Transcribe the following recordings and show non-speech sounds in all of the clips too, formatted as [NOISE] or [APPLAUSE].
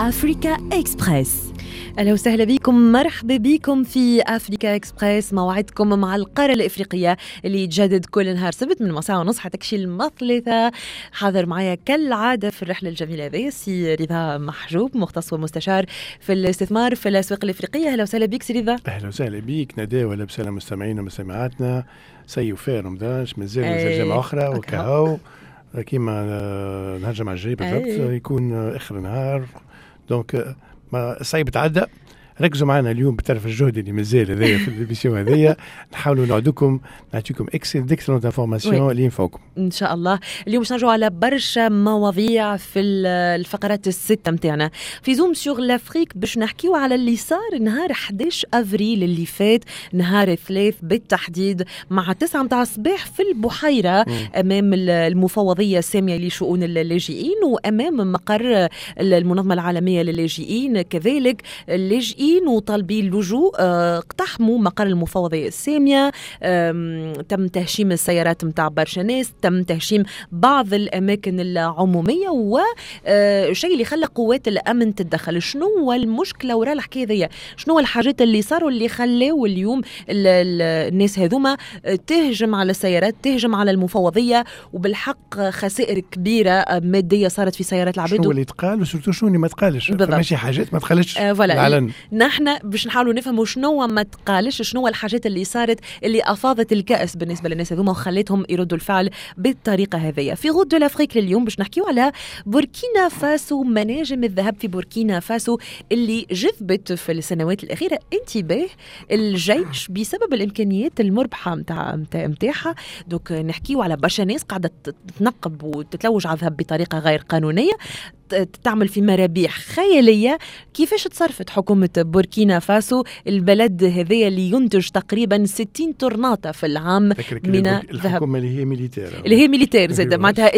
أفريكا إكسبريس أهلا وسهلا بكم مرحبا بكم في أفريكا إكسبريس موعدكم مع القارة الإفريقية اللي يتجدد كل نهار سبت من مساء ونص حتى كشي المثلثة. حاضر معايا كالعادة في الرحلة الجميلة هذه سي رضا محجوب مختص ومستشار في الاستثمار في الأسواق الإفريقية. أهلا وسهلا بك سي رضا أهلا وسهلا بك نداء ولا بسلام مستمعينا ومستمعاتنا. سي وفاء رمضان مازال أي. ترجمه أخرى وكهو. كيما نهار الجمعة الجاي بالضبط أي. يكون آخر نهار. donc ما الصيف تعدى ركزوا معنا اليوم بطرف الجهد اللي مازال هذايا في ال émission هذيا [LAUGHS] نحاولوا نعدكم نعطيكم excel- d'excellentes informations اللي ينفعكم إن شاء الله. اليوم باش نرجعوا على برشا مواضيع في ال- الفقرات الستة متاعنا. في Zoom sur l'Afrique باش نحكيو على اللي صار نهار 11 أفريل اللي فات نهار الثلاث بالتحديد مع 9 متاع الصباح في البحيرة أمام ال- المفوضية السامية لشؤون اللاجئين وأمام مقر ال- المنظمة العالمية للاجئين. كذلك اللاجئين وطالبي اللجوء آه، اقتحموا مقر المفوضية السامية. تم تهشيم السيارات متاع برشا ناس تم تهشيم بعض الأماكن العمومية وشيء اللي خلى قوات الأمن تتدخل. شنو هو المشكلة وراء الحكاية ذي شنو الحاجات اللي صاروا اللي خلاو اليوم ال- ال- الناس هذوما آه، تهجم على السيارات تهجم على المفوضية وبالحق خسائر كبيرة آه، مادية صارت في سيارات العباد شنو اللي تقال و surtout شنو اللي ما تقالش. ماشي حاجات ما تقالش آه، voilà. نحن باش نحاولوا نفهموا شنو ما تقالش شنو الحاجات اللي صارت اللي أفاضت الكأس بالنسبة للناس هذوما وخلتهم يردوا الفعل بالطريقة هذيا. في غد الافريق لليوم باش نحكيو على بوركينا فاسو مناجم الذهب في بوركينا فاسو اللي جذبت في السنوات الأخيرة انتباه الجيش بسبب الإمكانيات المربحة متاع متاعها دوك نحكيو على برشا ناس قاعدة تتنقب وتتلوج على الذهب بطريقة غير قانونية. تعمل في مرابيح خيالية. كيفاش تصرفت حكومة بوركينا فاسو؟ البلد هذايا اللي ينتج تقريبا 60 طوناطة في العام من. الحكومة اللي هي militaire اللي هي militaire زاد أيوة. [LAUGHS] معناتها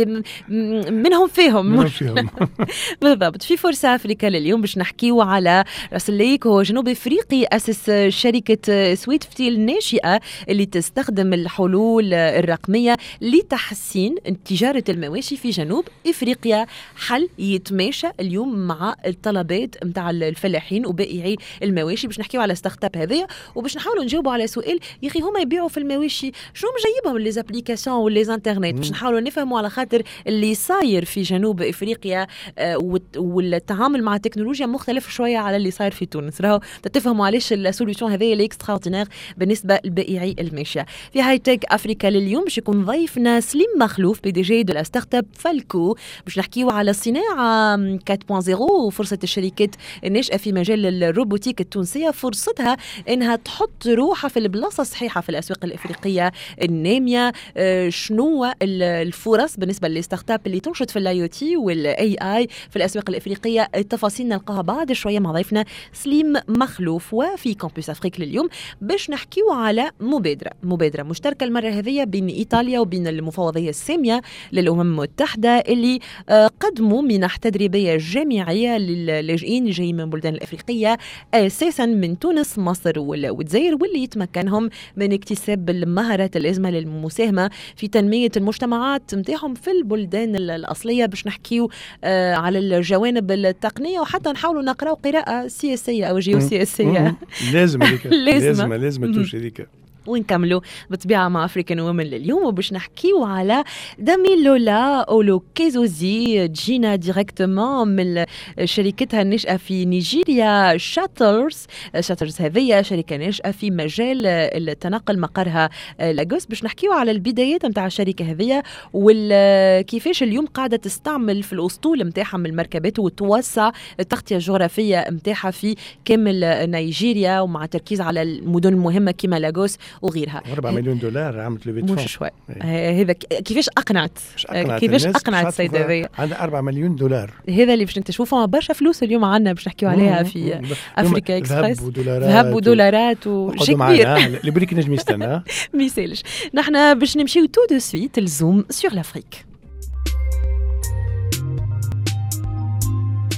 منهم فيهم. منهم فيهم. [LAUGHS] بالضبط. في فرصة أفريكا لليوم باش نحكيو على Russell Luck هو جنوب إفريقي أسس شركة SwiftVEE الناشئة اللي تستخدم الحلول الرقمية لتحسين تجارة المواشي في جنوب إفريقيا. حل يتماشى اليوم مع الطلبات متاع الفلاحين وبائعي المواشي باش نحكيو على startup هذايا وباش نحاولوا نجاوبوا على سؤال يا أخي هما يبيعوا في المواشي. شنو مجيبهم les applications و l'internet باش. نحاولوا نفهموا على خاطر اللي صاير في جنوب إفريقيا آه، والت- والتعامل مع التكنولوجيا مختلف شوية على اللي صاير في تونس. راهو تفهموا علاش ال solution هذايا اللي extraordinaire بالنسبة لبائعي الماشية. في High Tech Africa لليوم باش يكون ضيفنا سليم مخلوف PDG de la startup Falco باش نحكيو على الصناعه 4.0 وفرصة الشركات الناشئه في مجال ال robotique التونسية فرصتها إنها تحط روحها في البلاصة الصحيحة في الأسواق الإفريقية النامية. آه، شنو ال- الفرص بالنسبة لل startup اللي تنشط في ال IoT وال AI في الأسواق الإفريقية؟ التفاصيل نلقاها بعد شوية مع ضيفنا سليم مخلوف وفي Campus Afrique لليوم باش نحكيو على مبادرة. مبادرة مشتركة المرة هذه بين إيطاليا وبين المفوضية السامية للأمم المتحدة اللي آه، قدموا منح تدريبية جامعية للاجئين جايين من البلدان الأفريقية أساسا من تونس مصر وال- والجزائر واللي يتمكنهم من اكتساب المهارات اللازمه للمساهمة في تنمية المجتمعات نتاعهم في البلدان ال- الأصلية باش نحكيو آه، على الجوانب التقنية وحتى نحاولوا نقراو قراءة سياسية أو جيوسياسية مم. لازم. [LAUGHS] لازم لازم. touche هذيك ونكملوا بالطبيعه مع African Woman لليوم. وباش نحكيو على Damilola Olokesusi تجينا directement من شركتها الناشئة في نيجيريا Shuttlers Shuttlers هذه شركة ناشئة في مجال التنقل مقرها لاغوس باش نحكيو على البدايات نتاع الشركة هذه وكيفاش اليوم قاعدة تستعمل في الأسطول نتاعها من المركبات وتوسع التغطية الجغرافية نتاعها في كامل نيجيريا ومع تركيز على المدن المهمة كما لاغوس وغيرها. 4 مليون دولار عملت لو مش شوي. آه، هذا كيفاش أقنعت؟ أقنعت كيفاش السيدة عارفة هذيا؟ عندها 4 مليون دولار. هذا اللي باش نكتشفوه برشا فلوس اليوم عندنا باش نحكيو عليها في أفريكا إكسبريس. ذهب ودولارات ذهب ودولارات وشي كبير. بالك نجم يستنى ما يسالش. نحن باش نمشيو tout de suite ال Zoom sur l'Afrique.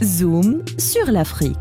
Zoom sur l'Afrique.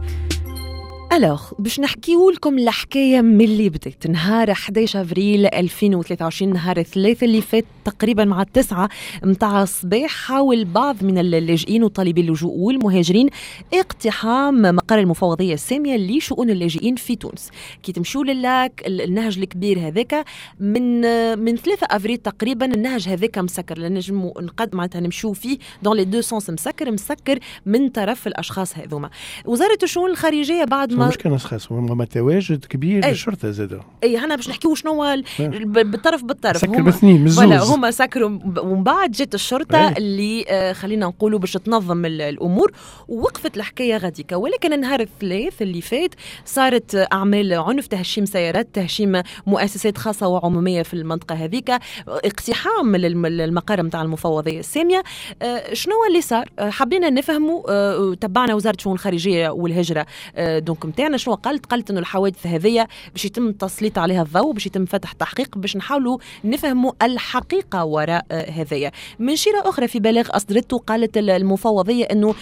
Alors باش نحكيو لكم الحكاية من اللي بدات. نهار 11 أفريل 2023 نهار الثلاثاء اللي فات تقريبا مع التسعة متاع الصباح حاول بعض من اللاجئين وطالبي اللجوء والمهاجرين اقتحام مقر المفوضية السامية لشؤون اللاجئين في تونس. كي تمشوا لل Lac النهج الكبير هذاك من من 3 أفريل تقريبا النهج هذاك مسكر. نجموا نقد معناتها نمشوا فيه dans les deux sens مسكر مسكر من طرف الأشخاص هذوما. وزارة الشؤون الخارجية بعد ما مش كان اشخاص هما تواجد كبير للشرطة زاد اي هنا باش نحكيو شنو بالطرف بالطرف. سكر باثنين ولا هما سكروا ومن بعد جت الشرطة أي. اللي آه خلينا نقولوا باش تنظم الأمور. ووقفت الحكاية غاديكا. ولكن النهار الثلاث اللي فات صارت أعمال عنف تهشيم سيارات تهشيم مؤسسات خاصة وعمومية في المنطقة هذيك اقتحام المقر نتاع المفوضية السامية. آه شنو اللي صار؟ آه حبينا نفهموا آه تبعنا وزارة الشؤون الخارجية والهجرة. دونك نتاعنا شنو قالت؟ قالت إنه الحوادث هذيا باش يتم التسليط عليها الضوء باش يتم فتح تحقيق باش نحاولوا نفهموا الحقيقة وراء آه هذايا من شيرة أخرى في بلاغ أصدرته قالت المفوضية إنه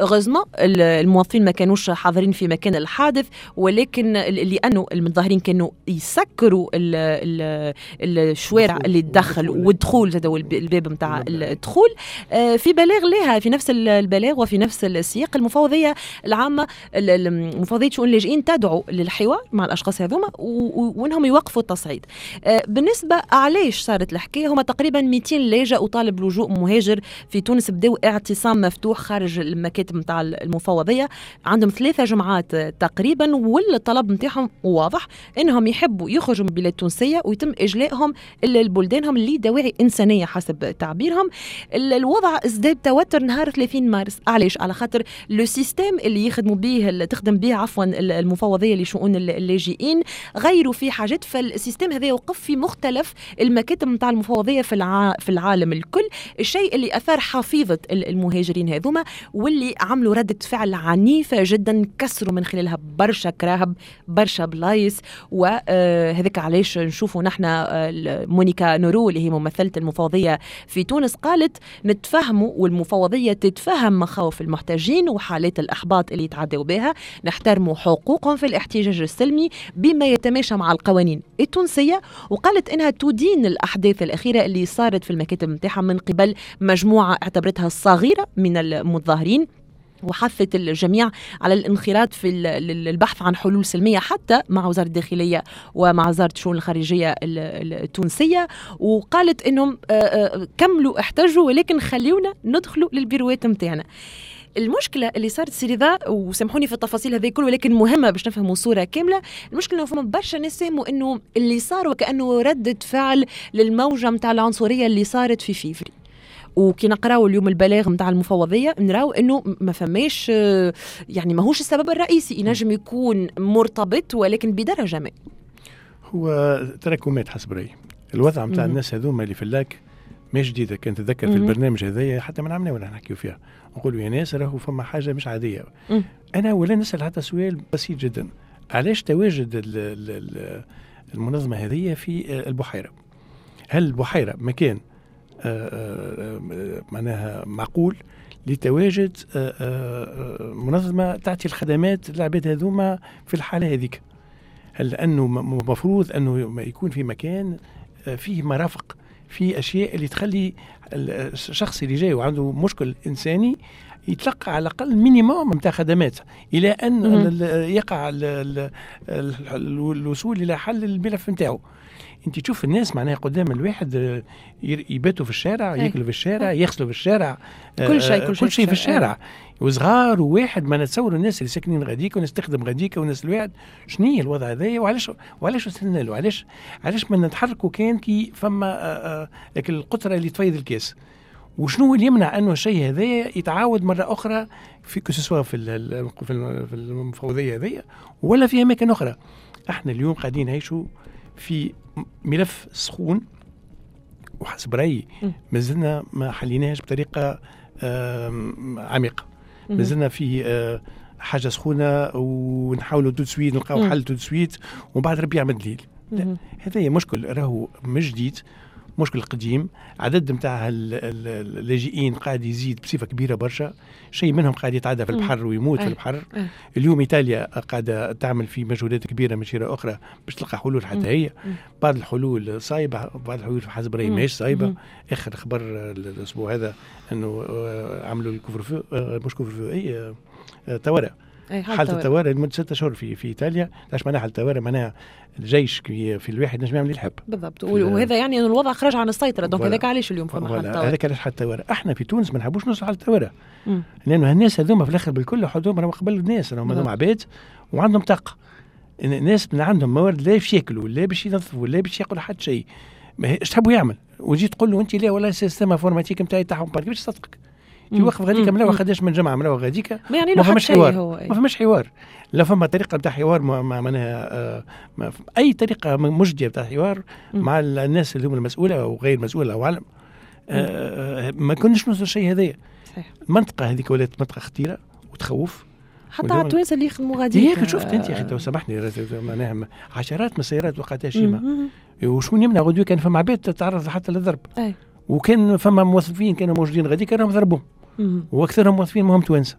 غزما الموظفين ما كانوش حاضرين في مكان الحادث ولكن لأنه المتظاهرين كانوا يسكروا الشوارع اللي تدخل والدخول زاد الباب نتاع الدخول. آه في بلاغ لها في نفس البلاغ وفي نفس السياق المفوضية العامة مفوضيه شؤون اللاجئين تدعو للحوار مع الأشخاص هذوما وإنهم يوقفوا التصعيد. آه بالنسبة علاش صارت الحكاية؟ هما تقريبا 200 لاجئ وطالب لجوء مهاجر في تونس بداوا اعتصام مفتوح خارج المكاتب نتاع المفوضية. عندهم ثلاثة جمعات تقريبا والطلب نتاعهم واضح إنهم يحبوا يخرجوا من البلاد التونسية ويتم إجلائهم لبلدانهم لدواعي إنسانية حسب تعبيرهم. الوضع ازداد توتر نهار 30 مارس. علاش؟ على خاطر le système اللي يخدموا به تخدم به عفوا المفوضية لشؤون اللاجئين. غيروا في حاجات فال système هذا وقف في مختلف المكاتب نتاع المفوضية في الع... في العالم الكل. الشيء اللي أثار حفيظة المهاجرين هذوما واللي عملوا ردة فعل عنيفة جدا كسروا من خلالها برشا كراهب برشا بلايص. وهذاك علاش نشوفوا نحن مونيكا نورو اللي هي ممثلة المفوضية في تونس قالت نتفهموا والمفوضية تتفهم مخاوف المحتاجين وحالات الأحباط اللي يتعدوا بها نحترموا حقوقهم في الاحتجاج السلمي بما يتماشى مع القوانين التونسية وقالت إنها تدين الأحداث الأخيرة اللي صارت في المكاتب نتاعها من قبل مجموعة اعتبرتها صغيره من المتظاهرين وحثت الجميع على الانخراط في البحث عن حلول سلمية حتى مع وزارة الداخلية ومع وزارة الشؤون الخارجية التونسية وقالت إنهم كملوا احتجوا ولكن خليونا ندخلوا للبيروات نتاعنا. المشكلة اللي صارت سيري ذا وسامحوني في التفاصيل هذه كل ولكن مهمة باش نفهموا صورة كاملة. المشكلة انه فما برشا ناس فهموا إنه اللي صار وكأنه رده فعل للموجة نتاع العنصرية اللي صارت في فيفري. وكي نقراو اليوم البلاغ نتاع المفوضية نراو إنه ما فماش يعني ماهوش السبب الرئيسي. ينجم يكون مرتبط ولكن بدرجة ما. هو تراكمات حسب رأيي. الوضع نتاع الناس هذوما اللي في ال Lac ما جديدة. كان تتذكر في البرنامج هذايا حتى من عمنا ولا نحكيو فيها. نقولوا يا ناس راهو فما حاجة مش عادية. مم. أنا ولا نسأل حتى سؤال بسيط جدا. علاش تواجد المنظمة هذه في البحيرة؟ هل البحيرة مكان معناها معقول لتواجد منظمة تعطي الخدمات للعباد هذوما في الحالة هذيك؟ هل لأنه مفروض أنه يكون في مكان فيه مرافق في أشياء اللي تخلي الشخص اللي جاي وعنده مشكل إنساني يتلقى على الأقل مينيموم نتاع خدمات إلى أن يقع الوصول إلى حل الملف نتاعو انت تشوف الناس معناها قدام الواحد يباتوا في الشارع ياكلوا في الشارع يغسلوا في الشارع كل شيء كل, كل شيء في الشارع. وصغار وواحد ما نتصور الناس اللي ساكنين غاديك وناس تخدم غاديك وناس الواحد. شنو هي الوضع هذايا وعلاش وعلاش وصلنا له؟ علاش علاش ما نتحركوا كان كي فما لك القطرة اللي تفيض الكاس. وشنو اللي يمنع أنه الشيء هذايا يتعاود مرة أخرى في كسوا في في المفوضيه هذيا ولا في أماكن أخرى؟ إحنا اليوم قاعدين نعيشوا في ملف سخون وحسب رأيي مازلنا ما حليناهش بطريقة عميقة. مازلنا في آه، حاجة سخونة ونحاولوا de suite نلقاو حل de suite ومن بعد ربي يعمل دليل. لا هذا مشكل راهو مش جديد. مشكل قديم. عدد نتاع اللاجئين قاعد يزيد بصفة كبيرة برشا. شيء منهم قاعد يتعدى في البحر ويموت في البحر. اليوم إيطاليا قاعدة تعمل في مجهودات كبيرة من شيره أخرى باش تلقى حلول حتى هي. بعض الحلول صايبة بعض الحلول حسب رايي ماهيش صايبة. آخر خبر الأسبوع هذا إنه آه، عملوا ال couvre آه، مش couvre-feu آه، طوارئ حالة الطوارئ لمدة ستة أشهر في في إيطاليا، إيش معناها حالة الطوارئ؟ معناها الجيش في الواحد نجم يعمل اللي يحب. بالضبط وهذا يعني أن الوضع خرج عن السيطرة، donc هذاك علاش اليوم فما حالة الطوارئ. هذاك علاش حالة الطوارئ، إحنا في تونس ما نحبوش نوصل حالة الطوارئ. لأنه الناس هذوما في الآخر بالكل حدهم راهم قبل الناس راهم هذوما عباد وعندهم طاقة. الناس من عندهم موارد لا باش ياكلوا لا باش ينظفوا لا باش ياكلوا حتى شيء. إيش تحبوا يعمل؟ وجيت تقول له أنت لا والله ال système informatique نتاعي تاعهم باش يصدقك. كي وقف غاديك مروح خداش من جمعة مروح غاديك ما يعني ما فماش حوار. ما فماش حوار. لا فما طريقة نتاع حوار معناها آه أي طريقة مجدية نتاع حوار مع الناس اللي هم المسؤولة أو غير المسؤوله أو علم آه ما كناش نوصل الشيء هذايا. المنطقة هذيك ولات منطقة خطيرة وتخوف. حتى على التوانسه اللي يخدموا غادي هيك شفت أنت يا أخي تو سامحني معناها عشرات من السيارات وقعتها شيمه وشكون يمنع غدوة كان فما عباد تتعرض حتى للضرب. وكان فما موظفين كانوا موجودين غادي كانوا ضربوهم. وأكثرهم موظفين مهم توانسة.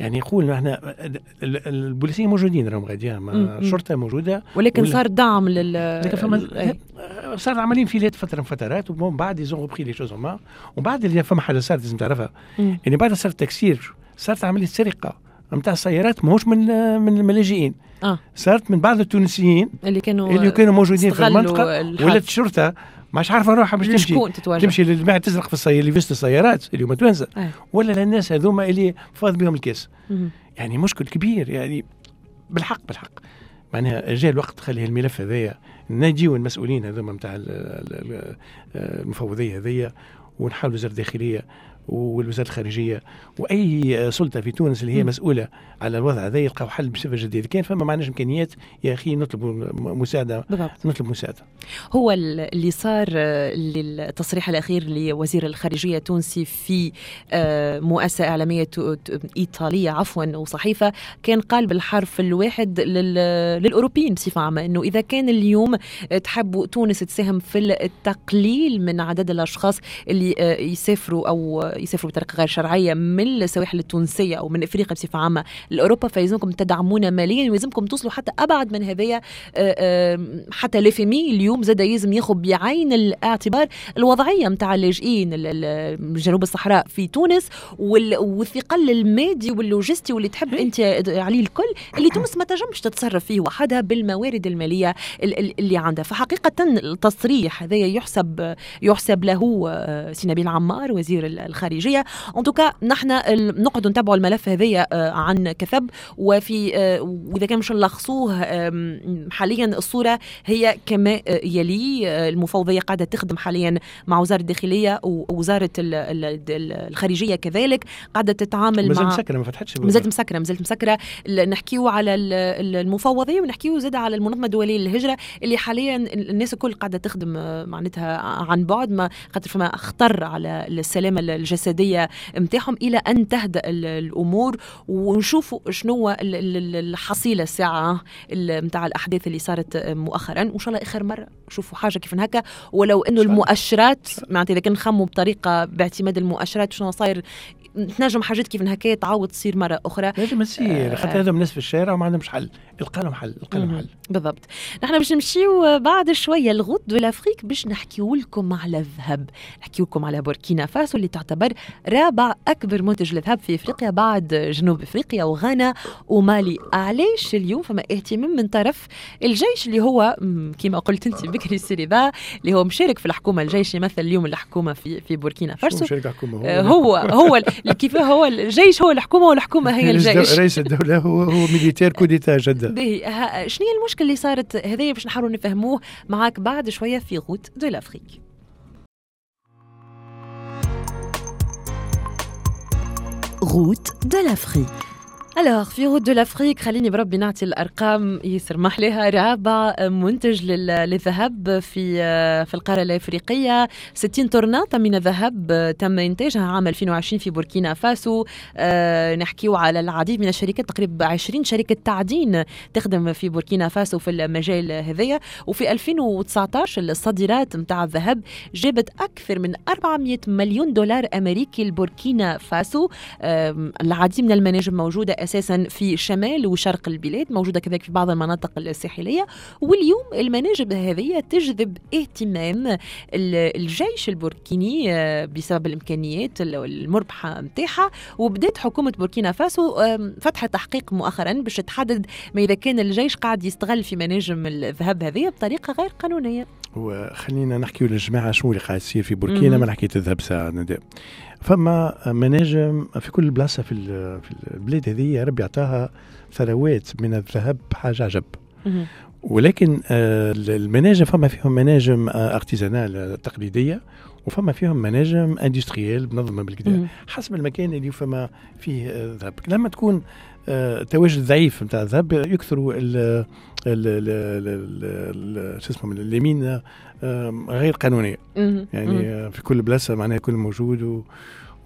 يعني يقول إحنا البوليسيين موجودين راهم غادي الشرطة موجودة. ولكن صار دعم لل لكن فما صار عملين في فترة من فترات ومن بعد يزون بخي لي شوز ومن بعد اللي فما حاجة صارت لازم تعرفها. يعني بعد صار تكسير صارت عملية سرقة نتاع السيارات ماهوش من من اللاجئين آه. صارت من بعض التونسيين اللي كانوا اللي كانوا موجودين في المنطقة ولات الشرطة مش عارفه روحها باش تمشي. تمشي للجماعه تزرق في السيارات اللي فيست السيارات اللي هما توانسه أيه. ولا للناس هذوما اللي فاض بهم الكاس يعني مشكل كبير يعني بالحق بالحق. معناها جاء الوقت خلي الملف هذايا نجيو المسؤولين هذوما نتاع المفوضية هذيا ونحاولوا وزاره الداخليه والوزارة الخارجية وأي سلطة في تونس اللي هي م. مسؤولة على الوضع هذا يلقاو حل بصفة جديدة كان فما معناش إمكانيات يا أخي نطلب مساعدة بالضبط. نطلب مساعدة هو اللي صار للتصريح الأخير لوزير الخارجية التونسي في آه، مؤسسة إعلامية إيطالية عفوا وصحيفة كان قال بالحرف الواحد للأوروبيين بصفة عامة إنه إذا كان اليوم تحبوا تونس تساهم في التقليل من عدد الأشخاص اللي آه، يسافروا أو يسافروا بطريقة غير شرعية من السواحل التونسية أو من إفريقيا بصفة عامة لأوروبا فيلزمكم تدعمونا ماليا ويلزمكم توصلوا حتى أبعد من هذايا آه، آه، حتى le FMI اليوم زاد يلزم ياخذ بعين الاعتبار الوضعية نتاع اللاجئين جنوب الصحراء في تونس والثقل المادي واللوجستي واللي تحب أنت عليه الكل اللي تونس ما تنجمش تتصرف فيه وحدها بالموارد المالية اللي عندها. فحقيقة التصريح هذايا يحسب يحسب له آه، سي نبيل عمار وزير الخارجية ان توكا نحن نقعد نتابعوا الملف هذايا آه، عن كثب. وفي آه، وإذا كان مش نلخصوه حاليا الصورة هي كما آه، يلي المفوضية قاعدة تخدم حاليا مع وزارة الداخلية ووزارة الخارجية كذلك. قاعدة تتعامل مع مسكرة ما فتحتش مازالت مسكرة مازالت مسكرة. نحكيو على المفوضية ونحكيو زاد على المنظمة الدولية للهجرة اللي حاليا الناس الكل قاعدة تخدم معناتها عن بعد. ما خاطر فما خطر على السلامة الجسديه نتاعهم إلى أن تهدأ الأمور. ونشوفوا شنو الحصيلة الساعة نتاع الأحداث اللي صارت مؤخرا. وإن شاء الله آخر مرة نشوفوا حاجة كيف هكا. ولو إنه المؤشرات معناتها إذا كان نخموا بطريقة باعتماد المؤشرات شنو صاير تنجم حاجات كيف هكا تعاود تصير مرة أخرى. لازم تصير خاطر هذوم الناس في الشارع وما عندهمش حل. القى لهم حل القى لهم حل بالضبط. نحن باش نمشيو بعد شوية ال route de l'Afrique باش نحكيو لكم على الذهب. نحكيو لكم على بوركينا فاسو اللي تعتبر رابع أكبر منتج للذهب في إفريقيا بعد جنوب إفريقيا وغانا ومالي. علاش اليوم؟ فما اهتمام من طرف الجيش اللي هو كما قلت انت بكري سيريبا اللي هو مشارك في الحكومة الجيش يمثل اليوم الحكومة في في بوركينا فاسو. مشارك الحكومة؟ هو هو, هو كيف هو الجيش هو الحكومة والحكومة هي [LAUGHS] الجيش. رئيس الدولة هو هو militaire coup d'État باهي شنو هي المشكلة اللي صارت هذايا باش نحاولوا نفهموه معاك بعد شوية في route de l'Afrique. route de l'Afrique. l'or في route de l'Afrique خليني بربي نعطي الأرقام. ياسر محليها رابع منتج للذهب في في القارة الأفريقية. 60 طرناطه من الذهب تم إنتاجها عام 2020 في بوركينا فاسو. أه نحكيو على العديد من الشركات تقريبا 20 شركة تعدين تخدم في بوركينا فاسو في المجال هذايا. وفي 2019 الصادرات نتاع الذهب جابت أكثر من 400 مليون دولار أمريكي لبوركينا فاسو. العديد من المناجم موجودة أساسا في شمال وشرق البلاد موجودة كذلك في بعض المناطق الساحلية. واليوم المناجم هذه تجذب اهتمام الجيش البوركيني آه، بسبب الإمكانيات المربحة نتاعها وبدأت حكومة بوركينا فاسو فتح تحقيق مؤخرا باش تحدد ما إذا كان الجيش قاعد يستغل في مناجم الذهب هذه بطريقة غير وخلينا نحكي للجماعة شنو اللي قاعد يصير في بوركينا ما نحكي الذهب ساعة نداء فما مناجم في كل بلاصة في في البلاد هذه ربي عطاها ثروات من الذهب حاجة عجب. ولكن آه، المناجم فما فيهم مناجم artisanales تقليدية وفما فيهم مناجم industrielles منظمه بالكدا حسب المكان اللي فما فيه ذهب. لما تكون آه، تواجد ضعيف نتاع الذهب يكثروا شو اسمه les mines غير قانونية. يعني في كل بلاصة معناها كل موجود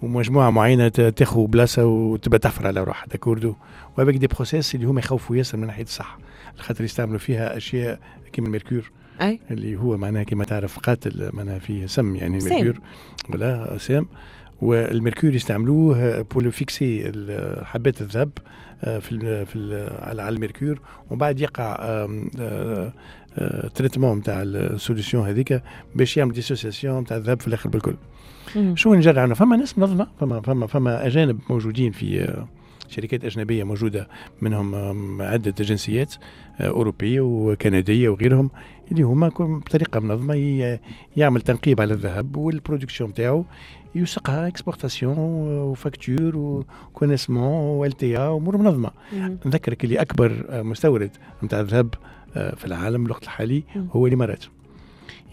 ومجموعة معينة تاخذ بلاصة وتبقى تحفر على روحها. d'accord وهذاك des process اللي هما يخوفوا ياسر من ناحية الصحة. خاطر يستعملوا فيها أشياء كيما ال mercure. أي. اللي هو معناها كما تعرف قاتل معناها فيه سم يعني ال mercure. ولا سام وال mercure يستعملوه pour fixer حبات الذهب. آه، في ال في ال على ال mercure ومن بعد يقع traitement نتاع ال solution هذيك باش يعمل dissociation نتاع الذهب في الآخر بالكل. شو نجرع عنه فما ناس منظمة فما فما فما أجانب موجودين في آه، شركات أجنبية موجودة منهم عدة جنسيات آه، أوروبية وكندية وغيرهم اللي هما بطريقة منظمة يعمل تنقيب على الذهب وال production نتاعو يسقها exportation و facture و connaissement و LTA أمور منظمة. نذكرك اللي أكبر مستورد نتاع الذهب آه، في العالم الوقت الحالي هو الإمارات.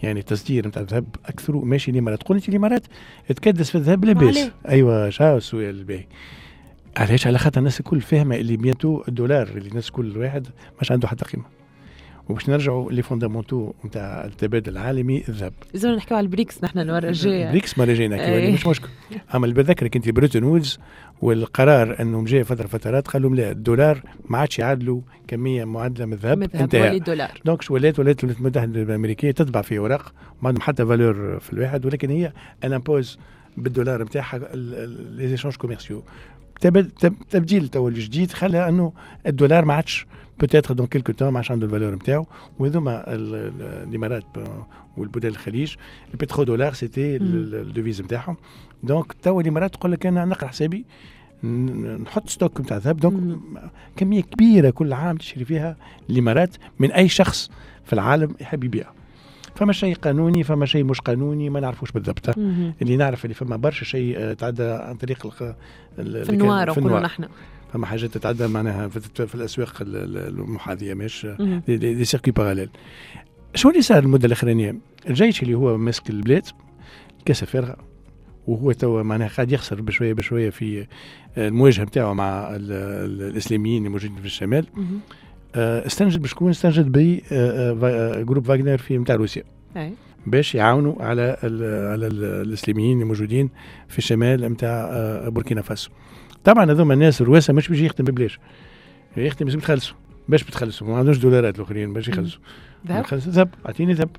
يعني التصدير نتاع الذهب أكثر ماشي الإمارات. قلت الإمارات تكدس في الذهب لاباس. أيوه شاو السؤال الباهي علاش؟ على خاطر الناس الكل فاهمة اللي bientôt الدولار اللي الناس كل واحد مش عنده حتى قيمة. وباش نرجعوا les fondamentaux نتاع التبادل العالمي الذهب. لازم نحكيو على البريكس نحن المره الجايه البريكس الجايه نحكيو مش مشكل. أما اللي بذكرك أنت بريتون وودز والقرار انه جاي فترة فترات قالوا لا الدولار ما عادش يعادلوا كمية معادله من الذهب انتهى. الدولار دونك ولات ولات الولايات المتحده الامريكيه تطبع في أوراق ما عندهم حتى فالور في الواحد ولكن هي أنا امبوز بالدولار نتاعها لي زيشونج كوميرسيو تبديل تو الجديد خلى أنه الدولار ما عادش بوتيتر دون كيلكو تون ما عادش عنده الفالور نتاعو وهذوما الإمارات والبلدان الخليج البترو دولار سيتي الديفيز نتاعهم. donc تو الإمارات تقول لك أنا نقرأ حسابي نحط stock نتاع الذهب. donc كمية كبيرة كل عام تشري فيها الإمارات من أي شخص في العالم يحب يبيع. فما شيء قانوني فما شيء مش قانوني ما نعرفوش بالضبط. اللي نعرف اللي فما برشا شيء آه، تعدى عن طريق في ال noir في ال noir. نحن. فما حاجات تتعدى معناها في, في الأسواق المحاذية مش des, circuits parallèles شو اللي صار المدة الأخرانية؟ الجيش اللي هو ماسك البلاد كاسه فارغه وهو توا معناها قاعد يخسر بشوية بشوية في آه، المواجهة نتاعو مع الإسلاميين الموجودين في الشمال. استنجد بشكون؟ استنجد ب آه، groupe Wagner في نتاع روسيا. باش يعاونوا على على الإسلاميين الموجودين في الشمال نتاع بوركينا فاسو. طبعا هذوما الناس الرواسة مش بيجي يخدم ببلاش. يخدم لازم تخلصوا. باش بتخلصوا ما عندوش دولارات الآخرين باش يخلصوا. ذهب؟ ذهب. أعطيني ذهب.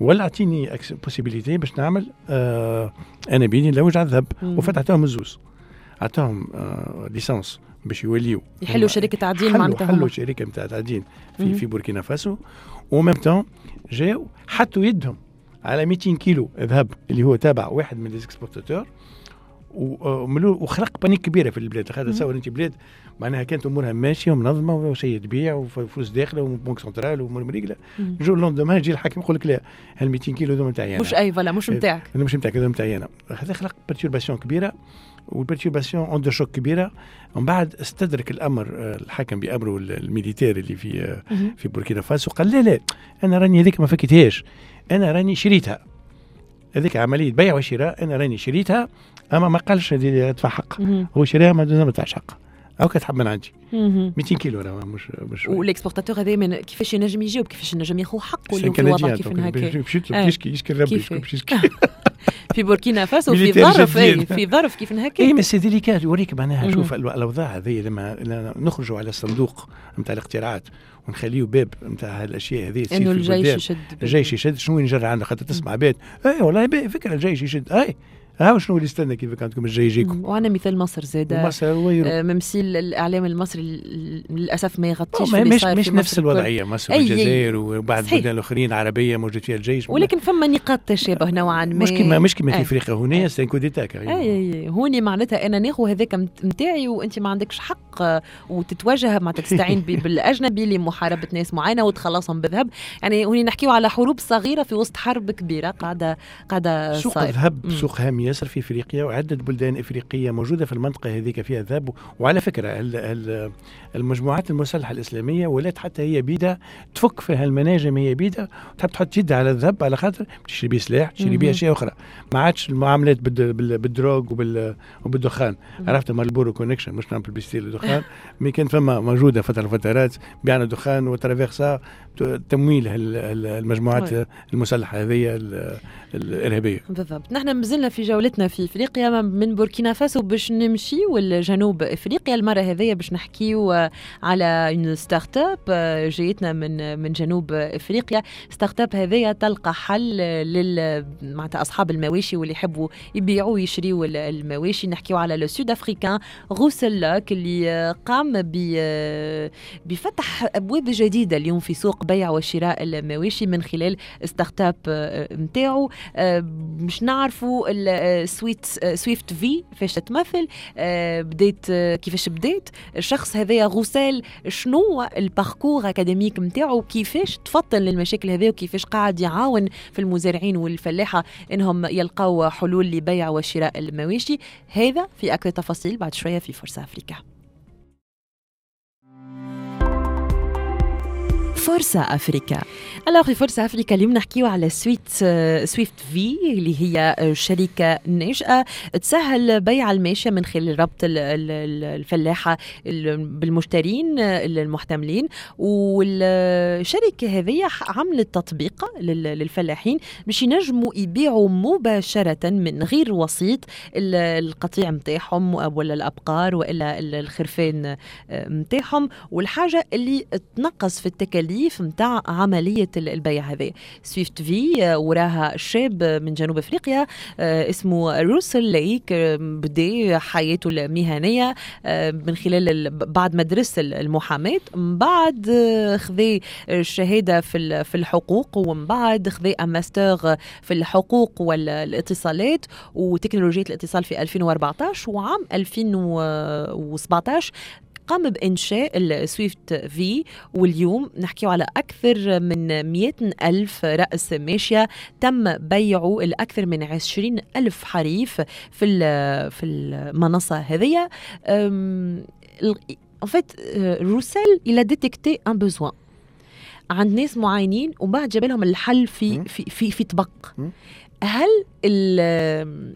ولا أعطيني possibilité باش نعمل آه أنا بيني نلوج على الذهب. وفتحتهم الزوز. عطاهم آه licence باش يوليو. يحلوا شركة تعدين معناتها حلوا شركة نتاع تعدين في في بوركينا فاسو. و même temps جاو حطوا يدهم على 200 كيلو ذهب اللي هو تابع واحد من les exportateurs وخلق panique كبيرة في البلاد. خاطر تصور أنت بلاد معناها كانت أمورها ماشية ومنظمة وشيء تبيع وفلوس داخلة و banque centrale وامور مريقله jour au lendemain يجي الحاكم يقول لك لا هال 200 كيلو هذوما نتاعي مش أي voilà مش نتاعك مش نتاعك هذوما نتاعي أنا هذا خلق perturbation كبيرة. وال perturbation onde de choc كبيرة. ومن بعد استدرك الأمر آه، الحاكم بأمره ال militaire اللي في آه، في بوركينا فاسو قال لا لا أنا راني هذيك ما فكيتهاش. أنا راني شريتها. هذيك عملية بيع وشراء أنا راني شريتها. أما ما قالش هذه ادفع حق هو شراها ما ما دفعش حق. أو كتحب من عندي. مهم. 200 كيلو راه مش مش. وال exportateur هذا من كيفاش ينجم يجاوب كيفاش ينجم ياخذ حقه اليوم في كيف هكا باش آه. يشكي يشكي ربي باش يشكي. [LAUGHS] [LAUGHS] في بوركينا فاسو في ظرف اي. في ظرف كيف هكا اي c'est délicat يوريك معناها. شوف ال- الأوضاع هذه لما نخرجوا على الصندوق نتاع الاختراعات ونخليو باب نتاع هالأشياء هذه إنه الجيش. يشد. الجيش يشد شنو ينجر عندنا خاطر تسمع بيت. اي والله فكرة الجيش يشد. اي ها شنو اللي استنى كيف عندكم الجاي يجيكم؟ وعندنا مثال مصر زاد مصر ويرو آه، ممثل الإعلام المصري للأسف ما يغطيش ما مش مش نفس. الوضعية مصر والجزائر وبعض. البلدان الأخرين عربية موجود فيها الجيش. ولكن فما نقاط تشابه نوعا ما. مش كيما مش كيما في أي. إفريقيا. هنا c'est coup d'état كريم اي اي هوني معناتها أنا ناخذ هذاك نتاعي وأنت ما عندكش حق آه، وتتواجه معناتها [LAUGHS] تستعين بالأجنبي لمحاربة ناس معينة وتخلصهم بالذهب. يعني هوني نحكيو على حروب صغيرة في وسط حرب كبيرة قاعدة قاعدة سوق. الذهب. سوق هام ياسر في إفريقيا وعدة بلدان إفريقية موجودة في المنطقة هذيك فيها ذهب وعلى فكرة ال- ال- المجموعات المسلحة الإسلامية ولات حتى هي بيدها تفك في هالمناجم هي بيدها وتحب تحط يدها على الذهب على خاطر تشري بيه سلاح تشري بيه. أشياء أخرى. ما عادش المعاملات بال- بال- بال drogue وبال وبالدخان. عرفت؟ Marlboro connection مش نعمل publicité الدخان [LAUGHS] mais كان فما موجودة فترة فترات بيعنا دخان و à travers ça تمويل المجموعات oui. المسلحة هذه ال- الإرهابية. بالضبط. نحن مازلنا في جولتنا في إفريقيا من بوركينا فاسو باش نمشيو لجنوب إفريقيا؟ المرة هذيا باش نحكيو على une start-up جايتنا من من جنوب إفريقيا. start-up هذيا تلقى حل لل معناتها أصحاب المواشي واللي يحبوا يبيعوا ويشريوا ال- المواشي. نحكيو على le sud-africain Russel Luck اللي قام بفتح أبواب جديدة اليوم في سوق بيع وشراء المواشي من خلال start-up نتاعو. باش نعرفوا ال Swift SwiftVEE فاش تتمثل آه، بديت آه، كيفاش بديت. الشخص هذايا Russel شنو ال parcours académique نتاعو كيفاش تفطن للمشاكل هذه وكيفاش قاعد يعاون في المزارعين والفلاحة إنهم يلقاو حلول لبيع وشراء المواشي. هذا في أكثر تفاصيل بعد شوية في فرصة افريكا فرصة أفريكا alors في فرصة أفريكا اليوم نحكيو على Swift SwiftVEE اللي هي آه، شركة ناشئة تسهل بيع الماشية من خلال ربط ال- ال- ال- الفلاحة ال- بالمشترين آه، المحتملين. والشركة هذه عملت تطبيق لل- للفلاحين باش ينجموا يبيعوا مباشرة من غير وسيط ال- القطيع متاعهم ولا الأبقار وإلا ال- الخرفان آه، متاعهم. والحاجة اللي تنقص في التكاليف متاع عملية ال- البيع هذه. سويفت في آه، وراها شاب من جنوب أفريقيا آه، اسمه روسل ليك آه، بدي حياته المهنية من خلال ال- بعد ما درس ال- المحاماة من بعد خذي الشهادة في في الحقوق ومن بعد un master في الحقوق والاتصالات وتكنولوجيا الاتصال في 2014 وعام 2017 قام بإنشاء ال SwiftVEE واليوم نحكيو على أكثر من 100 ألف رأس ماشية تم بيعه الأكثر من 20 ألف حريف في ال- في المنصة هذه En fait, Russel il a détecté un besoin عند ناس معينين وبعد جاب لهم الحل في. في في, في طبق. هل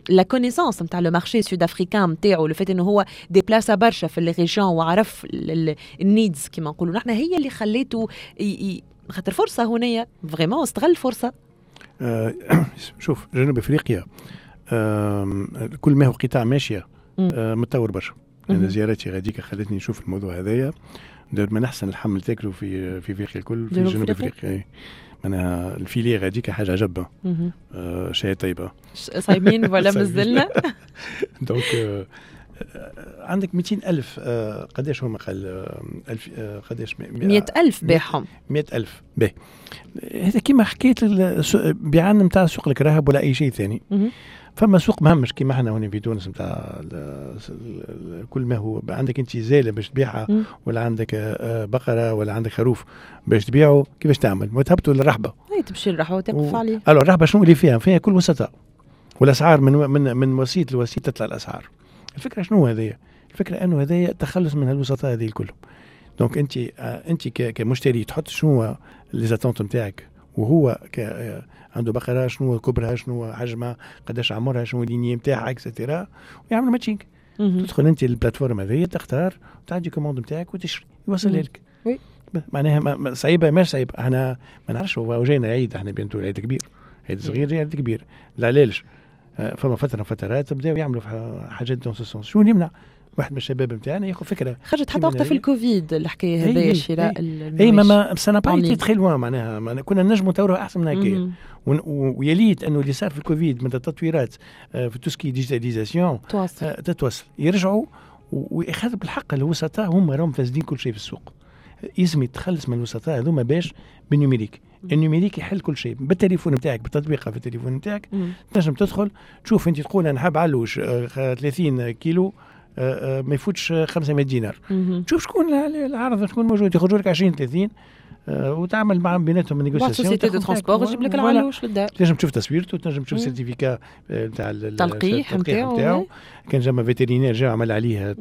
la connaissance نتاع le marché sud-africain نتاعو le fait إنه هو déplacé برشا في les régions وعرف ال needs كيما نقولوا نحن هي اللي خليته خاطر فرصة هنايا vraiment استغل الفرصه آه، [CLEARS THROAT] شوف جنوب أفريقيا كل ما هو قطاع ماشية. آه، متطور برشا أنا مهم. زيارتي غاديك خلتني نشوف الموضوع هذايا من أحسن الحمل تاكلوا في في أفريقيا الكل في جنوب؟ أفريقيا. معناها الفيليه غاديك حاجة مهم. آه، شيء طيبة. صايمين ولا. [LAUGHS] مازلنا؟ دونك آه، آه، عندك 200 ألف آه، قداش هما قال آه، ألف آه، قداش؟ 100 ألف باعهم 100 ألف. باهي هذا كيما حكيت بيعان نتاع سوق الكراهب ولا أي شيء ثاني. فما سوق مهمش كيما إحنا هنا في تونس نتاع كل ما هو عندك انت زاله باش تبيعها. ولا عندك آه، آه، بقرة ولا عندك خروف باش تبيعه كيفاش تعمل؟ ما تهبطوا للرحبة هاي تمشي الرحوه وتقف و- عليه alors الرحبة شنو اللي فيها؟ فيها كل وسطاء والأسعار من من من وسيط لوسيط تطلع الأسعار الفكرة شنو هذه؟ الفكرة أنه هذايا التخلص من الوسطاء هذه الكلهم donc أنت آه، أنت كمشتري تحط شنو هو les attentes نتاعك وهو آه، عنده بقرة شنو كبرها شنو حجمها قداش عمرها شنو ال lignée نتاعها et cetera ويعمل matching تدخل أنت ال plateforme هذه تختار وتعدي commande نتاعك وتشري يوصلها لك. oui. معناها صعيبة مش صعيبة. أحنا ما نعرفش هو جاينا عيد إحنا بينتو عيد كبير. عيد صغير جاي عيد كبير. لا علاش؟ فما فترة فترات بداوا يعملوا حاجات dans ce sens شو يمنع؟ واحد من الشباب نتاعنا ياخذ فكرة. خرجت حتى وقتها في الكوفيد الحكاية هذايا شراء اي ما mais ça va pas très loin معناها. كنا نجموا نطوروا أحسن من هكايا. ويا ليت أنه اللي صار في الكوفيد من التطويرات في tout ce qui digitalisation تواصل. تتوصل يرجعوا ويخاطب بالحق الوسطاء هم راهم فاسدين كل شيء في السوق. يلزم يتخلص من الوسطاء هذوما باش بال numérique. ال numérique يحل كل شيء. بالتليفون نتاعك بالتطبيق في التليفون نتاعك تنجم تدخل تشوف أنت تقول أنا حاب علوش 30 كيلو ما يفوتش 500 دينار. تشوف شكون العرض شكون موجود يخرجوا لك 20 30 وتعمل معهم بيناتهم négociation société de transport يجيب لك العلوش للدار. تنجم تشوف تصويرته تنجم تشوف certificat نتاع التلقيح نتاعو كان جا vétérinaire جا عمل عليه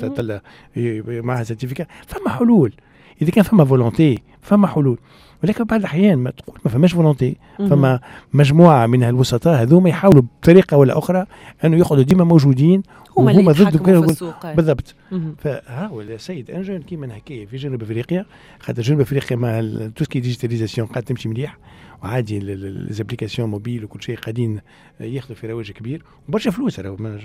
معها certificat. فما حلول. إذا كان فما volonté فما حلول. ولكن بعض الأحيان ما تقول ما فماش volonté فما مجموعة من الوسطاء هذوما يحاولوا بطريقة ولا أخرى أنه يقعدوا ديما موجودين هما اللي ضد السوق. بالضبط. فها هو السيد انجل كيما حكايه في جنوب أفريقيا خاطر جنوب أفريقيا مع tout ce qui digitalisation قاعد تمشي مليح وعادي les applications mobiles وكل شيء قاعدين ياخذوا في رواج كبير وبرشا فلوس راهو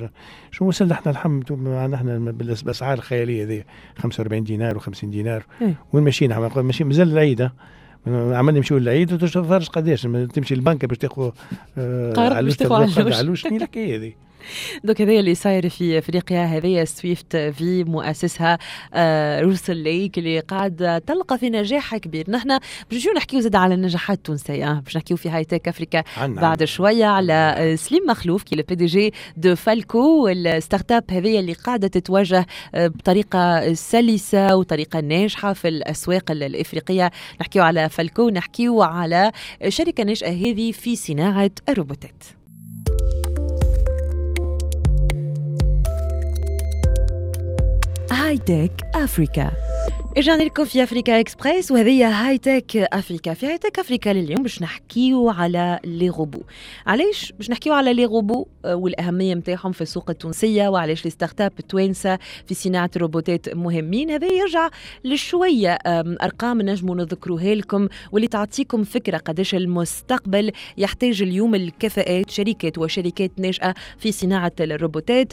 شو وصلنا إحنا الحمد إحنا بالاسعار الخيالية هذه 45 دينار و50 دينار وين ماشيين ماشيين مازال العيد عملنا نمشيو للعيد وتفرج قداش تمشي للبنك باش تاخذ قرض باش تاخذ علوش. شنو الحكاية هذه؟ donc هذا اللي صاير في أفريقيا هذه Swift Vee مؤسسها آه Russel Luck اللي قاعد تلقى في نجاح كبير. نحن باش نحكيو زاد على النجاحات التونسية. باش نحكيو في High Tech Africa بعد شوية على سليم مخلوف كي ال PDG de Falco ال start-up هذه اللي قاعدة تتوجه بطريقة سلسة وطريقة ناجحة في الأسواق الأفريقية. نحكيو على Falco نحكيو على شركة ناشئه هذه في صناعة الروبوتات. High Tech Africa رجعنا لكم في Africa Express وهذه High Tech Africa. في High Tech Africa لليوم باش نحكيو على لي روبو علاش باش نحكيو على لي روبو والأهمية نتاعهم في السوق التونسية وعلاش les start-up التوانسه في صناعة الروبوتات مهمين. هذا يرجع لشوية أرقام نجموا نذكروها لكم واللي تعطيكم فكرة قداش المستقبل يحتاج اليوم الكفاءات شركات وشركات ناشئه في صناعة الروبوتات.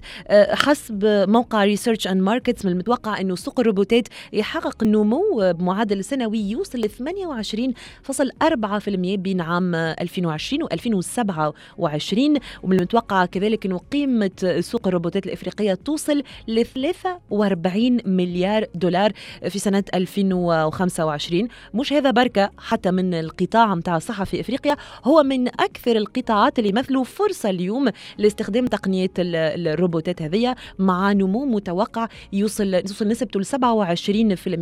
حسب موقع Research and Markets من المتوقع إنه سوق الروبوتات يحقق حقق النمو بمعدل سنوي يوصل ل 28.4% بين عام 2020 و 2027 ومن المتوقع كذلك إنه قيمة سوق الروبوتات الإفريقية توصل ل 43 مليار دولار في سنة 2025 مش هذا بركة حتى من القطاع نتاع الصحة في إفريقيا هو من أكثر القطاعات اللي يمثلوا فرصة اليوم لاستخدام تقنيه الروبوتات هذه مع نمو متوقع يوصل يوصل نسبته ل 27%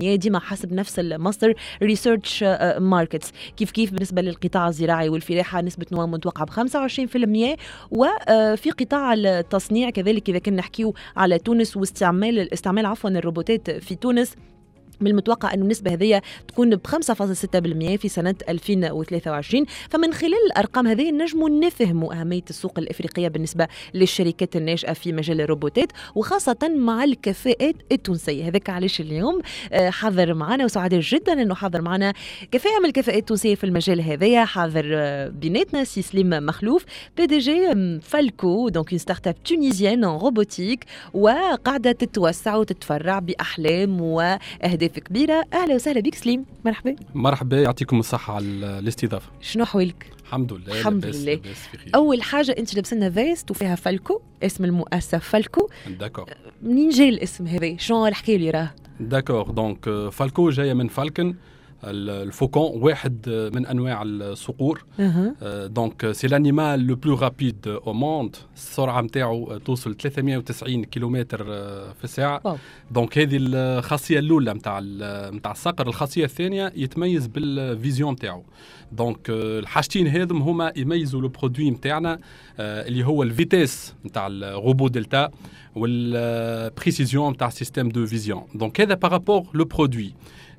ديما حسب نفس المصدر Research Markets كيف كيف بالنسبة للقطاع الزراعي والفلاحة نسبة نمو متوقعة ب 25% وفي قطاع التصنيع كذلك إذا كنا نحكيو على تونس واستعمال استعمال عفوا الروبوتات في تونس من المتوقع أن النسبة هذه تكون ب 5.6% في سنة 2023 فمن خلال الأرقام هذه نجموا نفهموا أهمية السوق الإفريقية بالنسبة للشركات الناشئة في مجال الروبوتات وخاصة مع الكفاءات التونسية. هذاك علاش اليوم حاضر معنا وسعداء جدا أنه حاضر معنا كفاءة من الكفاءات التونسية في المجال هذايا حاضر بيناتنا سي سليم مخلوف PDG Falco donc start-up tunisienne robotique وقاعدة تتوسع وتتفرع بأحلام وأهداف أهداف كبيرة؟ أهلا وسهلا بك سليم مرحبا. مرحبا يعطيكم الصحة على الاستضافة. شنو أحوالك؟ الحمد لله الحمد لله. أول حاجة أنت لابس لنا veste وفيها Falco اسم المؤسسة Falco. d'accord منين جاي الاسم هذا؟ شنو الحكاية اللي راه؟ d'accord donc Falco جاية من falcon ال faucon واحد من انواع الصقور donc c'est l'animal le plus rapide au monde السرعه نتاعو توصل 390 كيلومتر في الساعة donc هذه الخاصيه الاولى نتاع نتاع الصقر الخاصيه الثانية يتميز بال vision نتاعو donc الحاجتين هذم هما يميزوا le produit نتاعنا اللي هو ال vitesse نتاع ال robot delta وال précision نتاع système de vision donc هذا par rapport le produit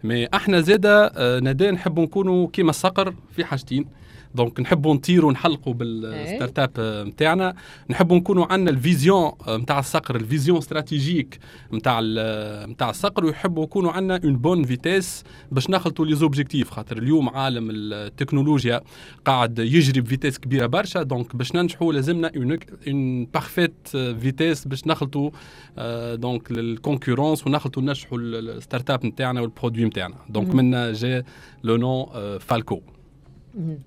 mais أحنا زاده ندا نحب نكونوا كيما الصقر في حاجتين. donc نحبوا نطيروا نحلقوا بال start-up نتاعنا نحبوا نكونوا عندنا ال vision نتاع الصقر ال vision stratégique نتاع نتاع الصقر. ويحبوا يكونوا عندنا une bonne vitesse باش نخلطوا les objectifs خاطر اليوم عالم التكنولوجيا قاعد يجري ب vitesse كبيرة برشا. donc باش ننجحوا لازمنا une parfaite vitesse باش نخلطوا donc ال concurrence ونخلطوا ننجحوا ال start-up نتاعنا وال produit نتاعنا donc من جا le nom Falco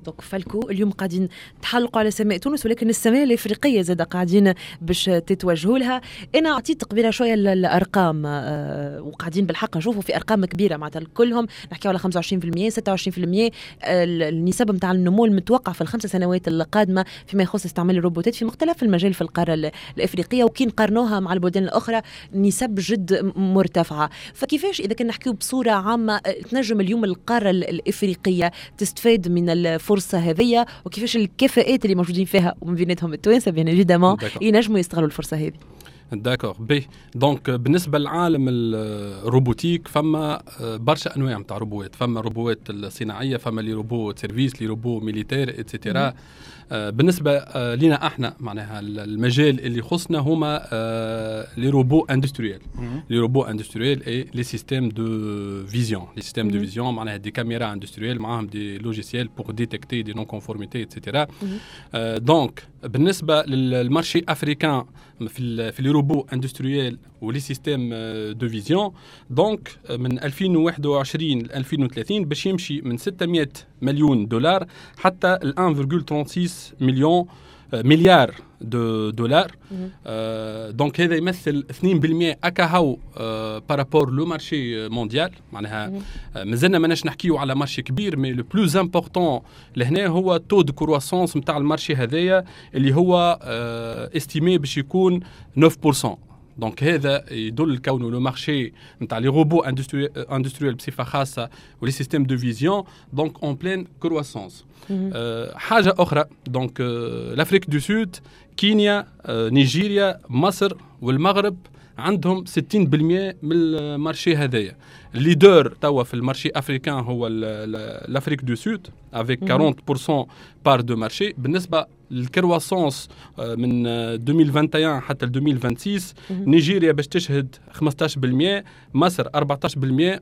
donc Falco اليوم قاعدين تحلقوا على سماء تونس ولكن السماء الإفريقية زاد قاعدين باش تتوجهوا لها. أنا اعطيت قبيله شوية الارقام آه وقاعدين بالحق نشوفوا في أرقام كبيرة معناتها كلهم نحكيو على 25% 26% النسب نتاع النمو المتوقع في الخمس سنوات القادمة فيما يخص استعمال الروبوتات في مختلف المجال في القارة الإفريقية. وكي نقارنوها مع البلدان الأخرى نسب جد مرتفعة. فكيفاش إذا كنا نحكيو بصورة عامة تنجم اليوم القارة الإفريقية تستفاد من الفرصة هذه وكيفاش الكفاءات اللي موجودين فيها ومن بيناتهم التوانسة bien évidemment ينجموا يستغلوا الفرصة هذه. d'accord ben donc بالنسبة للعالم ال robotique فما برشا أنواع نتاع روبوات. فما روبوات الصناعية فما les robots service les robots militaires et cetera بالنسبة لنا إحنا معناها المجال اللي يخصنا هما les robots industriels les robots industriels et les systèmes de vision les systèmes de vision معناها des caméras industrielles معاهم des logiciels pour détecter des non-conformités et cetera donc بالنسبة لل marché africain في في les robots industriels و les systèmes de vision donc من 2021 ل 2030 باش يمشي من 600 مليون دولار حتى ل 1.36 مليون مليار de dollars آه donc هذا يمثل 2% اكاهو آه par rapport le marché mondial معناها آه مازلنا ماناش نحكيو على marché كبير mais le plus important لهنا هو taux de croissance نتاع ال marché هذايا اللي هو آه estimé باش يكون 9% donc هذا يدل كونه le marché نتاع les robots industriels بصفة خاصة و les systèmes de vision donc en pleine croissance حاجة أخرى donc l'Afrique du Sud كينيا نيجيريا مصر والمغرب عندهم 60% من ال marché هذايا. ال leader توا في ال marché africain هو l'Afrique du Sud avec 40% parts de marché بالنسبة لل croissance من 2021 حتى 2026 نيجيريا باش تشهد 15% مصر 14%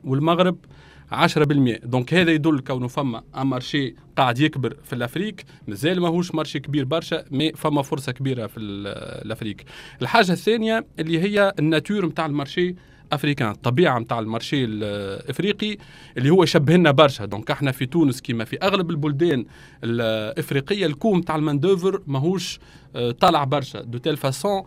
والمغرب 10% donc هذا يدل كونه فما ان marché قاعد يكبر في ال Afrique مازال ماهوش marché كبير برشا mais فما فرصة كبيرة في ال Afrique الحاجة الثانية اللي هي ال nature نتاع ال marché. africain الطبيعة نتاع ال marché الإفريقي اللي هو يشبهنا برشا. donc إحنا في تونس كما في أغلب البلدان الإفريقية ال coût نتاع ال main-d'œuvre ماهوش طالع برشا. de telle façon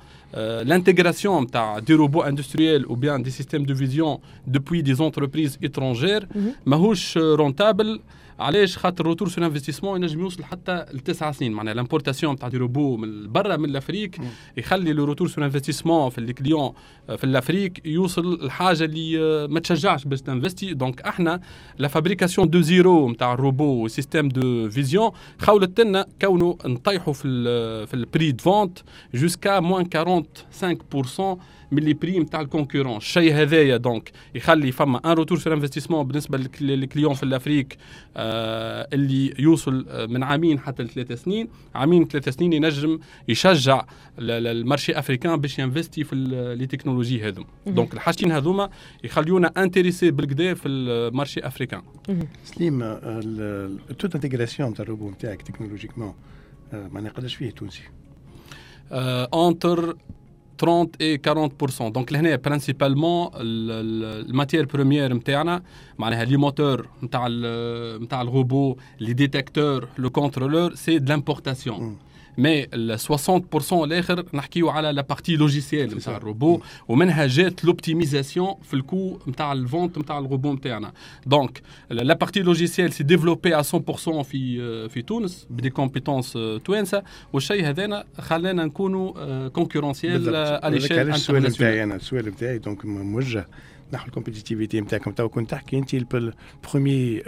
l'intégration نتاع des robots industriels ou bien des systèmes de vision depuis des entreprises étrangères ماهوش rentable علاش؟ خاطر retour sur investissement ينجم يوصل حتى لتسع سنين. معناها l'importation تاع des robots من برا من ال Afrique يخلي le retour sur investissement في ال client في ال Afrique يوصل الحاجة اللي ما تشجعش باش تنفستي. donc إحنا la fabrication de zéro نتاع ال robot و système de vision خولت لنا كونه نطيحوا في ال في ال prix de vente jusqu'à moins 45% من les prix نتاع ال concurrents. الشيء هذايا donc يخلي فما ان retour sur investissement بالنسبة لل client في ال Afrique آه اللي يوصل من عامين حتى لثلاث سنين. عامين ثلاث سنين ينجم يشجع ال marché africain باش ينفستي في les technologies هذوم donc الحاجتين هذوما يخليونا intéressés بالكدا في ال marché africain. سليم ال taux d'intégration تاع الروبو نتاعك technologiquement معناها قداش فيه تونسي؟ entre 30 et 40% donc لهنا principalement ال matière première نتاعنا معناها les moteurs نتاع نتاع ال robot les détecteurs le contrôleur c'est de l'importation mais ال 60% الآخر نحكيو على la partie logicielle نتاع الروبو ومنها جات l'optimisation في ال coût نتاع ال vente نتاع الروبو نتاعنا donc la partie logicielle c'est développé à 100% في في تونس ب des compétences توانسه والشيء هذانا خلانا نكونوا concurrentiels à l'échelle السؤال نتاعي أنا؟ السؤال نتاعي donc موجه نحو ال compétitivité نتاعكم تو كنت تحكي أنت ال premier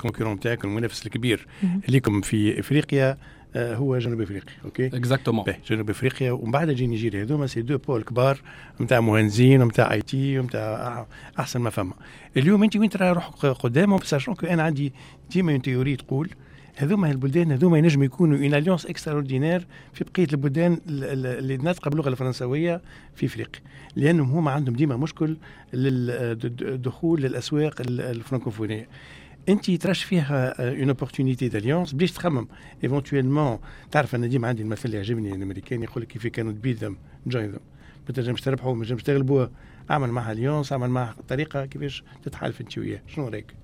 concurrent نتاعك المنافس الكبير ليكم في إفريقيا. هو جنوب افريقيا OK؟ exactement جنوب افريقيا ومن بعد تجي نيجيريا. هذوما c'est deux pôles كبار نتاع مهندسين ونتاع IT ونتاع أحسن ما فما. اليوم أنت وين ترى روحك قدامهم sachant que أنا عندي ديما une théorie تقول هذوما البلدان هذوما ينجم يكونوا une alliance extraordinaire في بقية البلدان اللي ناطقه باللغة الفرنسوية في إفريقيا. لأنهم هما عندهم ديما مشكل للدخول للأسواق الفرنكوفونية. انت تراش فيها une opportunité d'alliance باش تخمم. éventuellement تعرف أنا ديما عندي المثل اللي يعجبني الأمريكان يقول لك كيف كانوا تبيد ذم جوين ذم ما تنجمش تربحوا ما تنجمش تغلبوا أعمل معها alliance أعمل معها طريقة كيفاش تتحالف انت وياه. شنو رأيك؟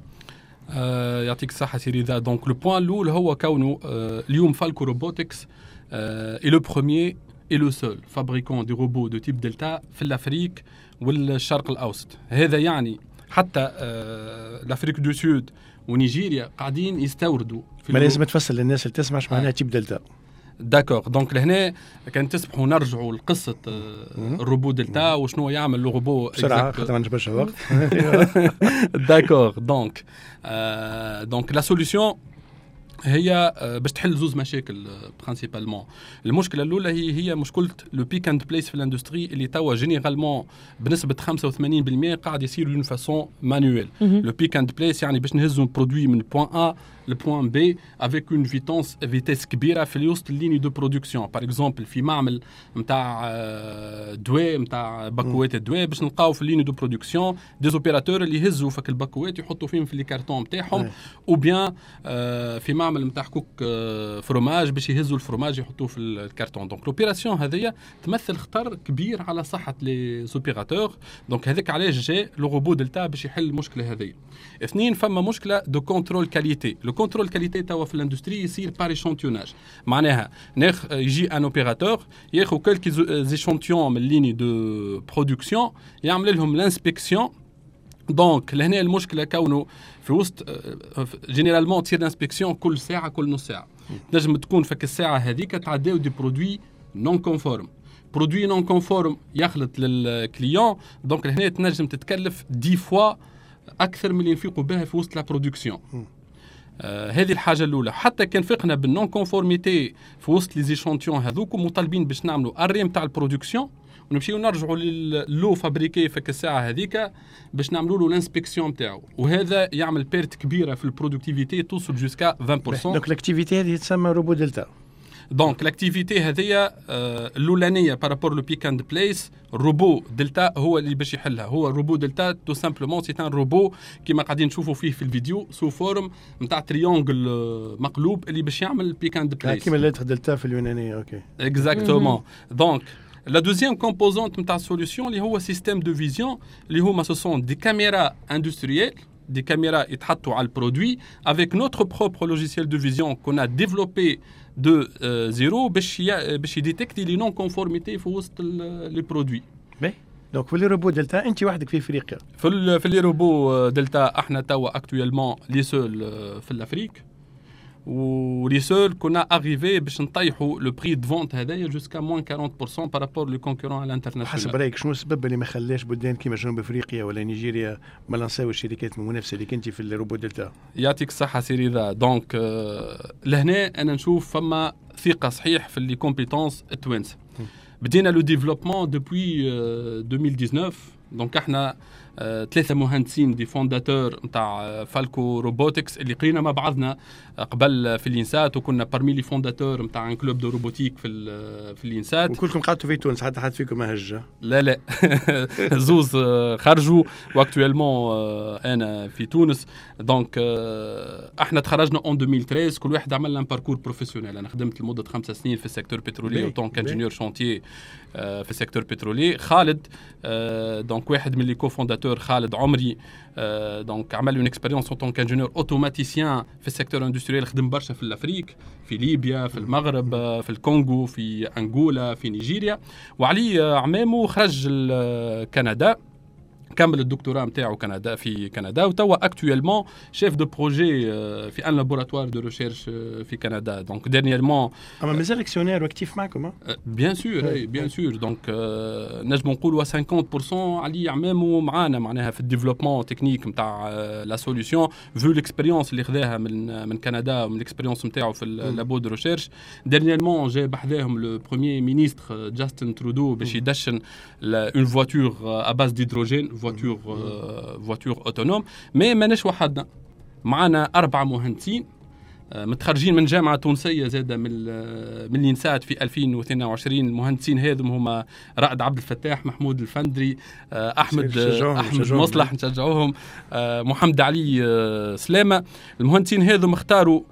آه يعطيك الصحة سي رضا donc le point الأول هو كونه آه اليوم Falco Robotics est le premier et le seul fabricant des robots de type delta في ال Afrique والشرق الأوسط. هذا يعني حتى آه ال Afrique du Sud ونيجيريا قاعدين يستوردوا في ما لازم تفصل للناس اللي تسمع إيش معناها type delta. d'accord donc لهنا كان تسمحوا نرجعوا لقصة ال robot delta وشنو يعمل le robot بسرعة خاطر ما نجبرش الوقت. d'accord donc donc la solution هي باش تحل زوز مشاكل principalement المشكلة الأولى هي هي مشكله le pick and place في ال industrie اللي توا généralement بنسبة 85% قاعد يصير d'une façon manuelle le pick and place يعني باش نهزوا produit من point A le point B avec une vitesse, vitesse كبيره في الوسط ال lignes de production par exemple في معمل نتاع دواء نتاع paquets الدواء باش نلقاو في ال lignes de production des opérateurs اللي يهزوا فك ال paquets يحطوا فيهم في les cartons نتاعهم ou bien في معمل نتاع حكوك فروماج باش يهزوا الفروماج يحطوه في ال carton donc l'opération هذيا تمثل خطر كبير على صحه les opérateurs donc هذاك علاش جاء le robot delta باش يحل المشكلة هذيا اثنين فما مشكله de contrôle qualité le contrôle qualité توا في ال industrie يصير par échantillonnage معناها ناخ يجي un opérateur ياخذ quelques échantillons من ligne de production يعمل لهم l'inspection donc لهنا المشكلة كونه في وسط généralement تصير l'inspection كل ساعه كل نص ساعه نجم تكون فك الساعة هذيك تعداو des produits non conformes produit non conforme يخلط لل client donc لهنا تنجم تتكلف des fois أكثر من اللي ينفقوا بها في وسط la production آه هذه الحاجة الأولى. حتى كان فقنا بال non-conformité في وسط les échantillons هذوك مطالبين باش نعملوا arrêt نتاع ال production ونمشيو نرجعوا لل le fabriqué فك الساعة هذيك باش نعملوا له ال inspection نتاعو وهذا يعمل perte كبيرة في ال productivité توصل jusqu'à 20% donc ال activité هذه تسمى robot delta donc l'activité هذيا الاولانيه par rapport le pick and place robot delta هو اللي باش يحلها. هو robot delta tout simplement c'est un robot كيما قاعدين نشوفوا فيه في الفيديو sous forme نتاع triangle مقلوب اللي باش يعمل pick and place كيما ال lettre delta في اليونانية okay. exactement donc La deuxième composante de la solution, c'est le système de vision. Ce sont des caméras industrielles des caméras يتحطوا على ال produit avec notre propre logiciel de vision qu'on a développé de euh, zéro باش باش ي détecter les non-conformités في وسط les produits. donc في les robots delta انت وحدك في افريقيا. في في les robots delta إحنا توا actuellement les seuls في ال Afrique و les seuls qu'on est arrivés باش نطيحوا le prix de vente هذايا jusqu'à moins 40% par rapport le concurrent على ال international حسب رأيك شنو السبب اللي ما خلاش بلدان كيما جنوب أفريقيا ولا نيجيريا ما لانساو الشركات المنافسه اللي كنتي في ال robot delta؟ يعطيك الصحة سي رضا. donc آه لهنا أنا نشوف فما ثقة صحيح في les compétences التوانسه بدينا le développement depuis 2019 donc إحنا آه، ثلاثة مهندسين des fondateurs نتاع Falco Robotics اللي قرينا مع بعضنا. قبل في ال INSAT وكنا parmi les fondateurs نتاع un club de robotique في في ال INSAT. وكلكم قعدتوا في تونس حتى حد فيكم ما هج لا لا. [LAUGHS] زوز آه، خرجوا و actuellement آه، أنا في تونس. donc إحنا تخرجنا en 2013 كل واحد عمل un parcours professionnel أنا خدمت لمدة خمسة سنين في ال secteur pétrolier en tant qu'ingénieur chantier في ال secteur pétrolier خالد donc واحد من les cofondateurs خالد عمري donc عمل une expérience en tant qu'ingénieur automaticien في ال secteur industriel خدم برشا في ال Afrique في ليبيا في المغرب في الكونغو في أنغولا في نيجيريا. وعلي عمامه خرج كندا. كمل الدكتوراه نتاعو كندا في كندا. وتوا actuellement chef de projet في un laboratoire de recherche في كندا. donc dernièrement اما مازال actionnaire و actif معكم بيان سور اي بيان سور دونك نجم نقولوا 50% علي عمامه معانا معناها في ال développement technique نتاع la solution vu l'expérience اللي خذاها من من كندا ومن ال expérience نتاعو في ال labo de recherche dernièrement جا بحذاهم le premier ministre جاستن ترودو باش يدشن une voiture à base d'hydrogène voiture voiture autonome mais ماناش وحدنا معنا أربعة مهندسين. متخرجين من جامعة تونسية زاد من من اللي نساعد في 2022 المهندسين هذم هما رائد عبد الفتاح محمود الفندري احمد أحمد مصلح نشجعوهم محمد علي سلامة. المهندسين هذم اختاروا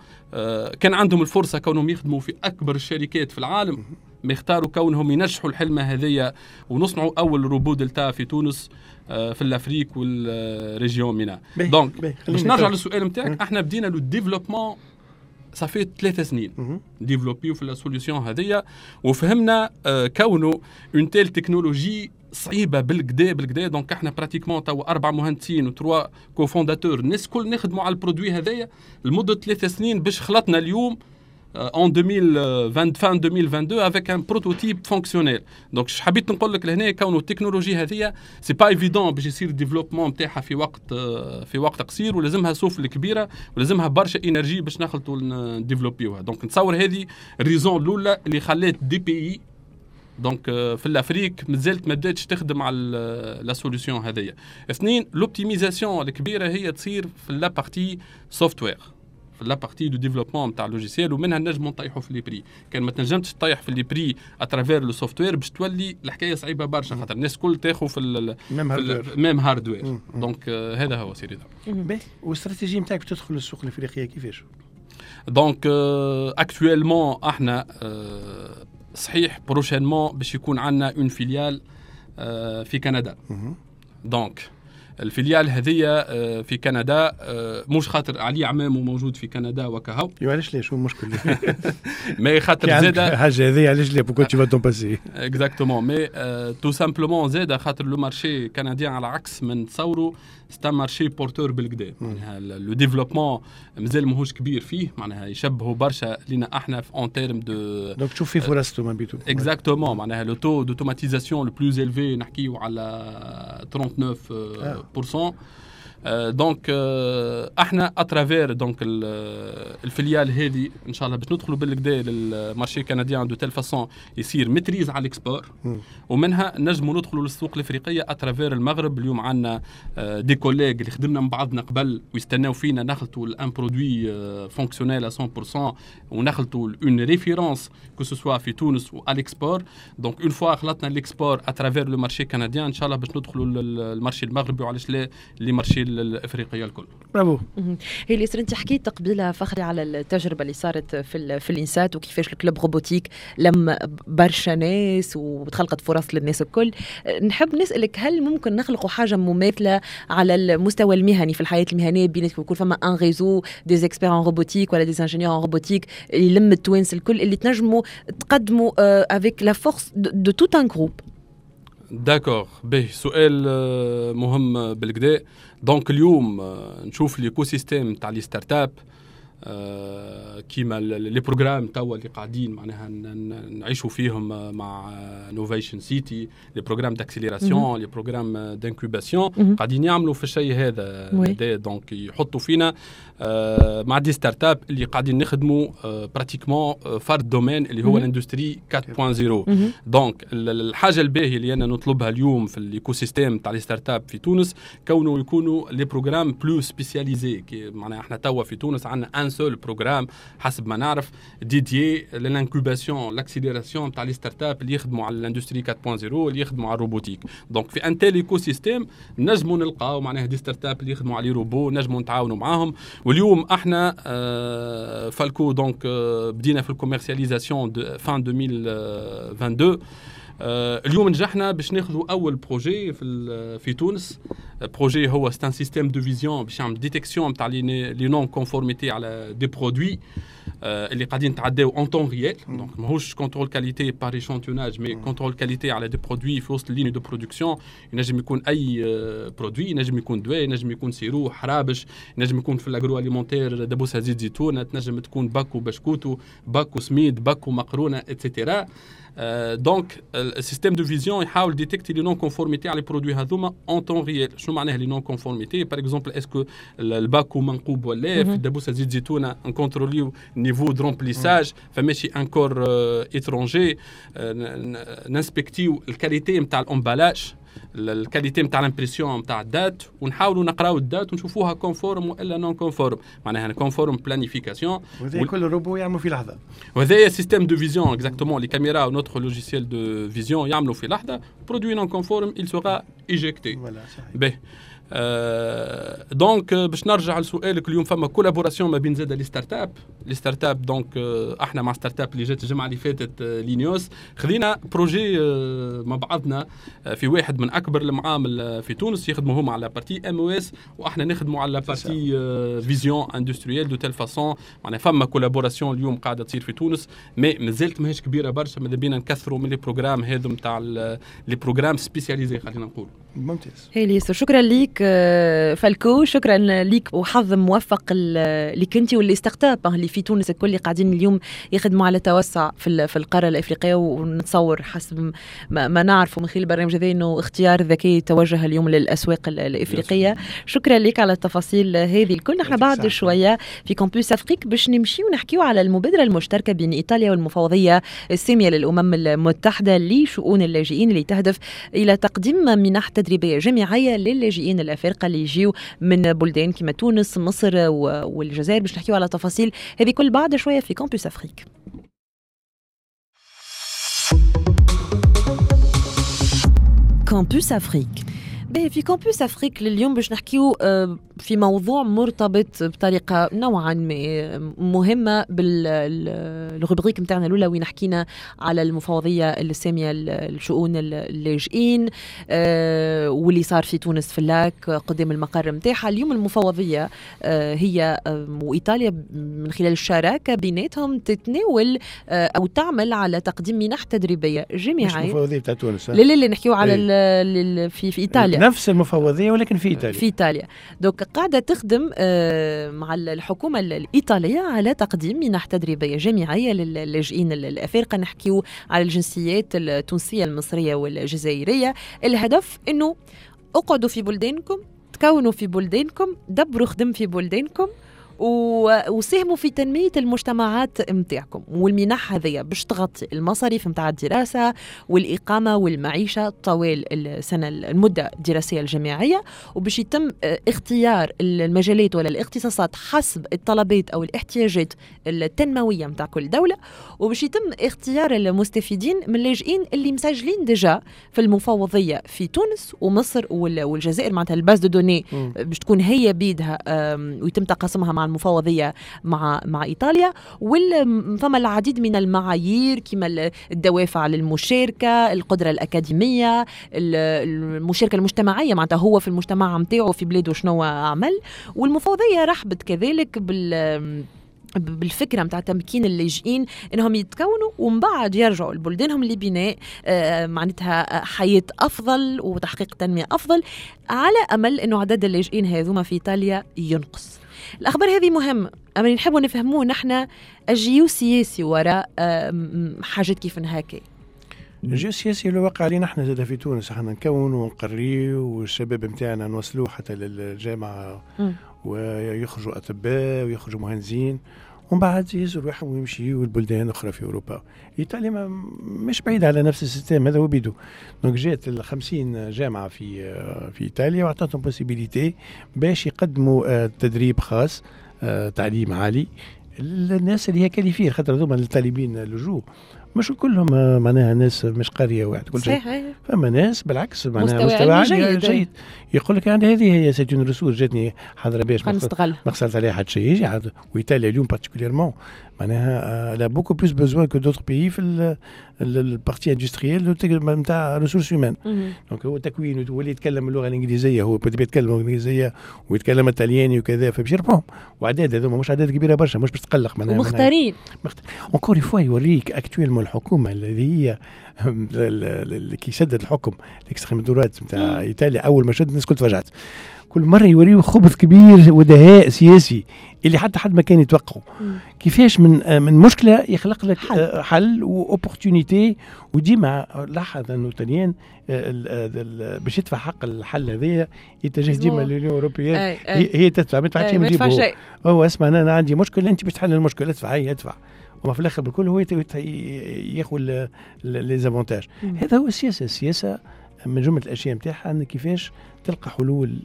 كان عندهم الفرصة كونهم يخدموا في أكبر الشركات في العالم. اما اختاروا كونهم ينجحوا الحلمة هذية ونصنعوا أول robot delta في تونس آه، في ال Afrique وال région MENA donc باش نرجع للسؤال نتاعك إحنا بدينا le développement ça fait ثلاث سنين. ديفلوبيو في ال solution هذيا وفهمنا آه، كونه une telle technologie صعيبة بالكدا بالكدا donc إحنا pratiquement تو أربع مهندسين و trois cofondateurs الناس الكل نخدموا على ال produit هذايا لمدة ثلاث سنين باش خلطنا اليوم en 2020 fin 2022 avec un prototype fonctionnel. donc حبيت نقول لك لهنا كونه التكنولوجي هذه c'est pas évident باش يصير ال développement نتاعها في وقت في وقت قصير ولازمها سوفل كبيره ولازمها برشا énergie باش نخلطوا نديفلوبيوها donc نتصور هذه ال raison الاولى اللي خلات des pays donc في ال Afrique مازالت ما بداتش تخدم على la solution هذيا اثنين l'optimisation الكبيره هي تصير في la partie software la partie de développement نتاع ال logiciel ومنها نجموا نطيحوا في les prix كان ما تنجمش تطيح في les prix à travers le software باش تولي الحكاية صعيبه برشا خاطر الناس الكل تاخذ في même hardware donc هذا هو سيدي باهي والاستراتيجيه نتاعك تدخل للسوق الافريقيه كيفاش؟ donc actuellement إحنا صحيح prochainement باش يكون عندنا une filiale في كندا donc ال filiale هذه آه، في كندا آه، مش خاطر علي عمامه موجود في كندا وكهو. علاش ليش شو المشكل؟ [LAUGHS] mais خاطر زاد حاجة هذه علاش ليه؟ بوكو تي فا باسي exactement mais tout simplement زاد خاطر le marché canadien على عكس من تصوروا c'est un marché porteur بالكدا معناها le développement مازال ماهوش كبير فيه. معناها يشبهوا برشا لينا إحنا en termes de donc تشوف في فرصته ما بيتو exactement معناها le taux d'automatisation le plus élevé نحكيو على 39% donc إحنا à travers donc ال filiale هذه إن شاء الله باش ندخلوا بالكدا لل marché ال canadien de telle façon يصير maîtrise على ال export ومنها نجموا ندخلوا للسوق الإفريقية à travers المغرب. اليوم عندنا des collègues اللي خدمنا مع بعضنا قبل ويستناو فينا. نخلطوا ل un produit fonctionnel 100% ونخلطوا une référence que ce soit في تونس و ال export donc une fois خلطنا ال export à travers le marché canadien إن شاء الله باش ندخلوا لل marché المغربي. وعلاش لا؟ les marchés الافريقيه الكل. برافو. هي اللي انت حكيت قبيله فخري على التجربة اللي صارت في في الإنسات وكيفاش ال club robotique لم برشا ناس وتخلقت فرص للناس الكل. نحب نسألك هل ممكن نخلقوا حاجة مماثلة على المستوى المهني في الحياة المهنية؟ بين يكون فما un réseau d'experts en robotique ولا des ingénieurs en robotique يلم التوانس الكل اللي تنجموا تقدموا avec la force de tout un groupe d'accord باهي سؤال مهم بالكدا donc اليوم نشوف l'écosystème تاع les startups كيما les programmes توا اللي قاعدين معناها نعيشوا فيهم مع Novation City les programmes d'accélération les programmes d'incubation قاعدين يعملوا في الشيء هذا donc يحطوا فينا مع des startups اللي قاعدين نخدموا pratiquement فرد domaine اللي هو ال industrie 4.0 donc الحاجة الباهية اللي أنا نطلبها اليوم في ال écosystème تاع les startups في تونس كونه يكونوا les programmes plus spécialisés معناها إحنا توا في تونس عندنا un seul programme حسب ما نعرف dédié لل incubation l'accélération تاع les startups اللي يخدموا على ال industrie 4.0 اللي يخدموا على ال robotique. donc في un tel écosystème نجموا نلقاو معناها des startups اللي يخدموا على روبو نجموا نتعاونوا معاهم. واليوم إحنا آه فالكو donc آه بدينا في ال commercialisation ف en 2022 آه اليوم نجحنا باش ناخذوا أول projet في في تونس. projet هو c'est un système de vision باش يعمل détection تاع les non-conformités على des produits آه اللي قاعدين نتعداو en temps réel donc ماهوش contrôle qualité par échantillonnage mais contrôle qualité على des produits في وسط ال ligne de production ينجم يكون أي produit ينجم يكون دواء ينجم يكون sirop حرابش ينجم يكون في ال agroalimentaire دبوسه زيت زيتونه تنجم تكون paquet بشكوتو paquet سميد paquet مقرونه et cetera donc ال système de vision يحاول détecter les non-conformités على les produits هذوما en temps réel شنو معناها les non-conformités par exemple est-ce que ال paquet منقوب ولا في الدبوسه زيت زيتونه نكونتروليو niveau de remplissage فماشي encore étrangers ننسبكتيو الكاليتي نتاع الامبالاج الكاليتي نتاع الامبرسيون نتاع الدات ونحاولوا نقراو ال date ونشوفوها conforme وإلا non conforme معناها conforme planification وهذا كل روبو يعملوا في لحظة. وهذا système de vision exactement les caméras و notre logiciel de vision يعملوا في لحظة. produit non conforme il sera éjecté. Voilà, آه donc آه، باش نرجع لسؤالك اليوم فما collaboration ما بين زاد les startups les startups donc آه إحنا مع startup اللي جات الجمعة اللي فاتت آه لينيوس. خذينا projet آه مع بعضنا في واحد من أكبر المعامل في تونس يخدموا هما على partie MOS وأحنا نخدموا على partie vision industrielle de telle façon معناها فما collaboration اليوم قاعدة تصير في تونس mais مازالت ماهيش كبيرة برشا ماذا بينا نكثروا من les programmes هذو نتاع les programmes spécialisés خلينا نقول. ممتاز. هي ليس. شكرا ليك فالكو شكرا ليك. وحظ موفق ال- اللي كنتي واللي startup اللي في تونس الكل اللي قاعدين اليوم يخدموا على توسع في في القارة الإفريقية. ونتصور حسب ما, نعرفه من خلال البرنامج هذا إنه اختيار ذكي توجه اليوم للأسواق ال- الإفريقية. شكرا لك على التفاصيل هذه الكل. نحن بعد. شوية في Campus Afrique باش نمشي ونحكيو على المبادرة المشتركة بين إيطاليا والمفوضية السامية للأمم المتحدة لشؤون اللاجئين اللي تهدف إلى تقديم منح تدريبية جامعية للاجئين الأفارقة اللي يجيو من بلدان كما تونس مصر والجزائر باش نحكيو على تفاصيل هذه كل بعد شوية في Campus Afrique Campus Afrique باهي في Campus Afrique لليوم باش نحكيو آه، في موضوع مرتبط بطريقة نوعا ما مهمة بال rubrique نتاعنا الأولى وين حكينا على المفوضيه السامية لشؤون اللاجئين آه، واللي صار في تونس في اللاك قدام المقر نتاعها اليوم المفوضيه آه، هي آه، وإيطاليا من خلال الشراكة بيناتهم تتناول آه، أو تعمل على تقديم منح تدريبية مش جامعيه المفوضيه بتاع تونس؟ لا لا لا نحكيو على إيه. في في إيطاليا نفس المفوضية ولكن في إيطاليا. في إيطاليا. دوك قاعدة تخدم آه، مع الحكومة الإيطالية على تقديم منح تدريبية جامعية للاجئين الافارقه نحكيو على الجنسيات التونسية المصرية والجزائرية. الهدف إنه أقعدوا في بلدانكم تكونوا في بلدانكم دبروا خدم في بلدانكم. وساهموا في تنمية المجتمعات متاعكم والمنح هذيا باش تغطي المصاريف متاع الدراسة والإقامة والمعيشة طوال السنة المدة الدراسية الجامعية وباش يتم آه، اختيار المجالات ولا الاختصاصات حسب الطلبات أو الاحتياجات التنموية متاع كل دولة وباش يتم اختيار المستفيدين من اللاجئين اللي مسجلين déjà في المفوضية في تونس ومصر وال- والجزائر معناتها ال base de données. باش تكون هي بيدها ويتم تقاسمها مع المفوضيه مع مع إيطاليا وفما العديد من المعايير كما ال- الدوافع للمشاركة القدرة الأكاديمية ال- المشاركة المجتمعية معناتها هو في المجتمع نتاعو في بلاده شنو عمل والمفوضيه رحبت كذلك بال بالفكرة متاع تمكين اللاجئين إنهم يتكونوا ومن بعد يرجعوا لبلدانهم لبناء آه، معناتها حياة أفضل وتحقيق تنمية أفضل على أمل إنه عدد اللاجئين هذوما في إيطاليا ينقص. الأخبار هذه مهمه أما نحبوا نفهموه نحن الجيو سياسي وراء حاجات كيف هكا الجيو السياسي اللي وقع علينا إحنا زاد في تونس. إحنا نكون ونقري والشباب نتاعنا نوصلوه حتى للجامعة. ويخرجوا أطباء ويخرجوا مهندسين. ومن بعد يهزوا روحهم ويمشيوا لبلدان أخرى في أوروبا. إيطاليا مش بعيدة على نفس السيستم هذا هو بيدو donc جات ال 50 جامعة في في إيطاليا وأعطتهم possibilité باش يقدموا آه، تدريب خاص آه، تعليم عالي. للناس اللي هي qualifiée خاطر هذوما الطالبين اللجوء مش كلهم آه، معناها ناس مش قريه واحد كل شيء. فما ناس بالعكس معناها مستوى مستوى عالي جيد. جيد. يقول لك يعني هذه هي c'est une ressource جاتني حاضره باش ما خسرت عليها حد شيء يجي عاد. وإيطاليا اليوم particulièrement معناها la beaucoup plus besoin que d'autres pays في ال partie industrielle نتاع ressources humaines. Donc هو تكوين واللي يتكلم اللغة الإنجليزية هو يتكلم اللغة الإنجليزية ويتكلم الطلياني وكذا فباش يربحهم واعداد هذوما مش اعداد كبيرة برشا مش باش تقلق معناها. ومختارين. encore une fois يوريك actuellement الحكومة الذي هي اللي كي شدت الحكم ال extrême droite نتاع إيطاليا أول ما شد الناس كل تفاجات كل مرة يوريو خبث كبير ودهاء سياسي اللي حتى حد ما كان يتوقعه. كيفاش من آه، من مشكلة يخلق لك حل. آه، حل و opportunité وديما لاحظ أنه الطليان آه، باش يدفع حق الحل هذايا يتجه ديما لل Union européenne أي هي تدفع ما تدفعش ما هو. اسمع أنا عندي مشكلة أنت باش تحل المشكلة ادفع هي ادفع. وما في الآخر بالكل هو ياخذ لي زافونتاج. هذا هو السياسة. السياسة من جملة الأشياء نتاعها إن كيفاش تلقى حلول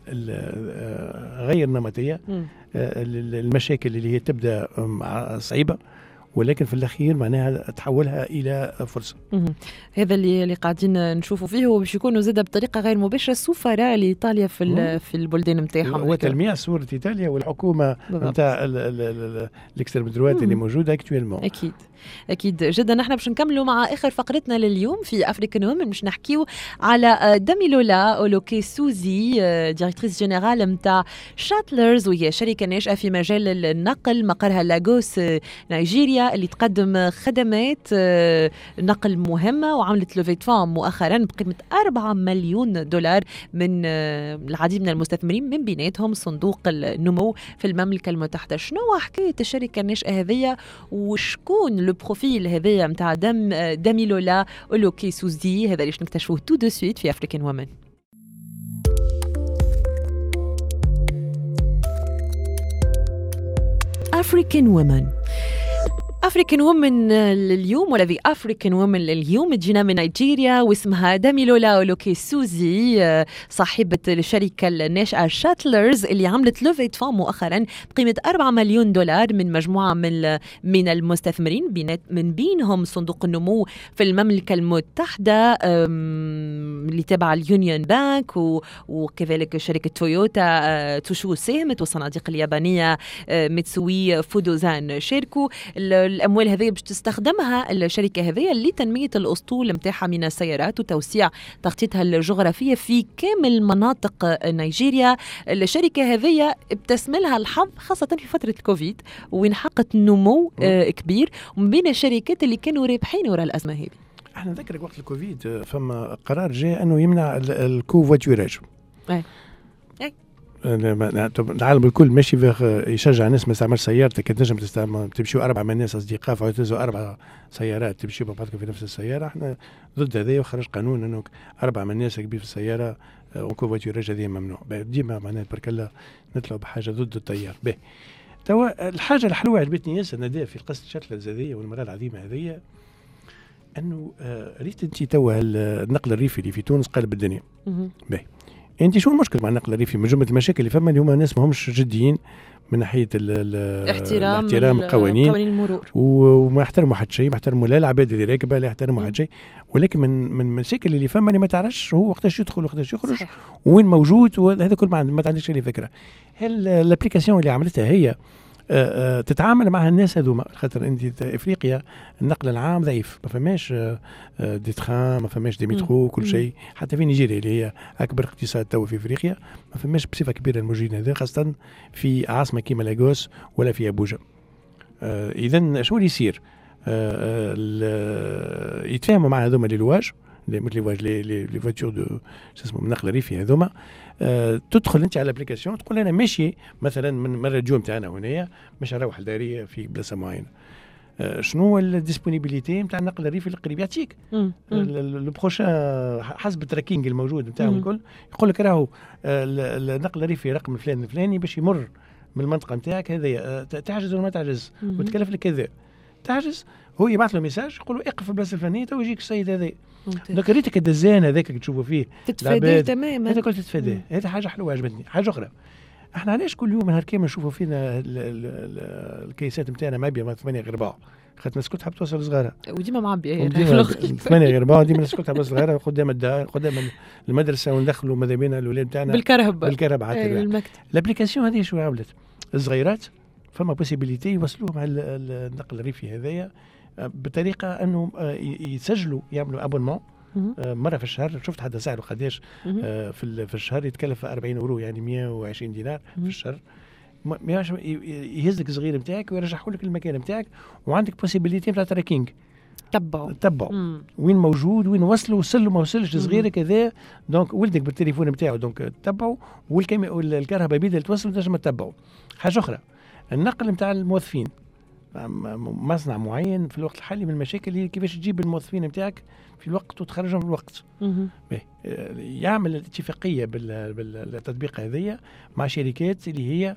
غير نمطية المشاكل اللي هي تبدأ صعيبة ولكن في الأخير معناها تحولها إلى فرصة. هذا اللي اللي قاعدين نشوفوا فيه وباش يكونوا زاد بطريقة غير مباشرة سفراء لإيطاليا في في البلدان نتاعهم. هو تلميع صوره إيطاليا والحكومة نتاع ال extrême droite اللي موجودة actuellement. أكيد. أكيد جدا. نحن باش نكملوا مع آخر فقرتنا لليوم في African Women باش نحكيو على داميلولا أولوكي سوزي directrice générale نتاع Shuttlers وهي شركه ناشئه في مجال النقل مقرها لاغوس نيجيريا اللي تقدم خدمات نقل مهمة وعملت levée de fonds مؤخرا بقيمة 4 مليون دولار من العديد من المستثمرين من بيناتهم صندوق النمو في المملكة المتحدة. شنو حكاية الشركة الناشئه هذه؟ وشكون le profil هذايا نتاع dame داميلولا اولوكي سوزي هذا اللي نكتشفوه tout de suite في African Women African Women African Women اليوم ولا the African Women اليوم تجينا من نيجيريا واسمها داميلولا اولوكي سوزي صاحبة الشركة الناشئة Shuttlers اللي عملت levée de fonds مؤخرا بقيمة 4 مليون دولار من مجموعة من من المستثمرين من بينهم صندوق النمو في المملكة المتحدة اللي تابعة ال Union Bank وكذلك شركة Toyota Tsusho ساهمت والصناديق اليابانية Mitsui Fudosan شاركوا الأموال هذه باش تستخدمها الشركة هذه لتنمية الأسطول نتاعها من السيارات وتوسيع تغطيتها الجغرافية في كامل مناطق نيجيريا. الشركة هذه ابتسملها الحظ خاصة في فترة الكوفيد وين حققت نمو آه كبير. ومن بين الشركات اللي كانوا رابحين وراء الأزمة هذه. إحنا نذكرك وقت الكوفيد فما قرار جاء أنه يمنع الكوفواتوراج العالم الكل ماشي يشجع الناس ما تستعملش سيارتك. تنجم تستعمل تمشيو أربع من الناس اصدقاء فاعتزوا أربع سيارات تمشيو بعضكم في نفس السيارة. إحنا ضد هذا وخرج قانون إنه أربع من الناس كبير في السيارة ونكون فواتيراج هذه ممنوع. ديما معناها برك الله نطلعوا بحاجة ضد التيار. به توا الحاجة الحلوة عجبتني ياسر نداء في قصة شتلة هذه والمرأة العظيمة هذه أنه ريت انت توا النقل الريفي اللي في تونس قلب الدنيا. باهي انت شو المشكل مع النقل الريفي؟ من جملة المشاكل اللي فما اللي هما ناس ماهمش جديين من ناحية احترام احترام القوانين. قوانين المرور. وما يحترموا حد شيء ما يحترموا لا العباد اللي راكبة لا يحترموا حد شيء. ولكن من من المشاكل اللي فما اللي ما تعرفش هو وقتاش يدخل وقتاش يخرج وين موجود وهذا كل ما, ما عندكش أي فكرة. هل ال application اللي عملتها هي تتعامل مع الناس هذوما خاطر أنت إفريقيا النقل العام ضعيف ما فماش آه، دي تخان ما فماش des métros كل شيء. حتى في نيجيريا اللي هي أكبر اقتصاد تو في إفريقيا ما فماش بصفة كبيرة الموجودين هذا خاصة في عاصمة كيما لاغوس ولا في أبوجا. اذا شو اللي يصير؟ يتفاهموا مع هذوما لي لواج. مثل لي لي فواتور دو شو اسمه النقل الريفي هذوما آه تدخل انت على الابليكاسيون تقول أنا ماشي مثلا من الراديو نتاعنا هنا باش نروح لداريه في بلاصه معينه آه شنو الديسبونيبيليتي نتاع النقل الريفي القريب يعطيك لو بروشان حسب التراكينج الموجود نتاعهم الكل يقول لك راهو النقل الريفي رقم الفلاني الفلاني باش يمر من المنطقة نتاعك هذه تعجز ولا ما تعجز وتكلف لك كذا تعجز هو يبعث له ميساج يقول له اقف في البلاصه الفلانيه تو يجيك السيد هذا. دوك ريتك الدزان هذاك اللي تشوفوا فيه تتفاداه تماما. هذا كل تتفاداه. هذه حاجة حلوة عجبتني. حاجة أخرى. إحنا علاش كل يوم نهار كامل نشوفوا فينا الكيسات نتاعنا معبيه ثمانية غير ربع خاطر الناس كلها تحب توصل صغيره وديما معبيه ثمانية غير ربع ديما الناس كلها تحب صغيره قدام الدار قدام المدرسة وندخلوا ماذا بينا الاولاد نتاعنا بالكرهب بالكرهب عاد ال application هذه شو عملت؟ الصغيرات فما possibilité يوصلوهم على النقل الريفي هذايا. بطريقة أنه يسجلوا يعملوا abonnement مرة في الشهر. شفت حتى سعره قداش في في الشهر يتكلف 40 اورو يعني 120 دينار في الشهر. يهز لك الصغير نتاعك ويرجعه لك المكان نتاعك وعندك possibilité نتاع tracking تبعوا تبعوا وين موجود وين وصل وصل ما وصلش صغير كذا donc ولدك بالتليفون نتاعو donc تبعوا والكرهبة بيد اللي توصل تنجم تتبعوا حاجة أخرى النقل نتاع الموظفين. مصنع معين في الوقت الحالي من المشاكل هي كيفاش تجيب الموظفين نتاعك في الوقت وتخرجهم في الوقت. يعمل اتفاقيه بالتطبيق هذيا مع شركات اللي هي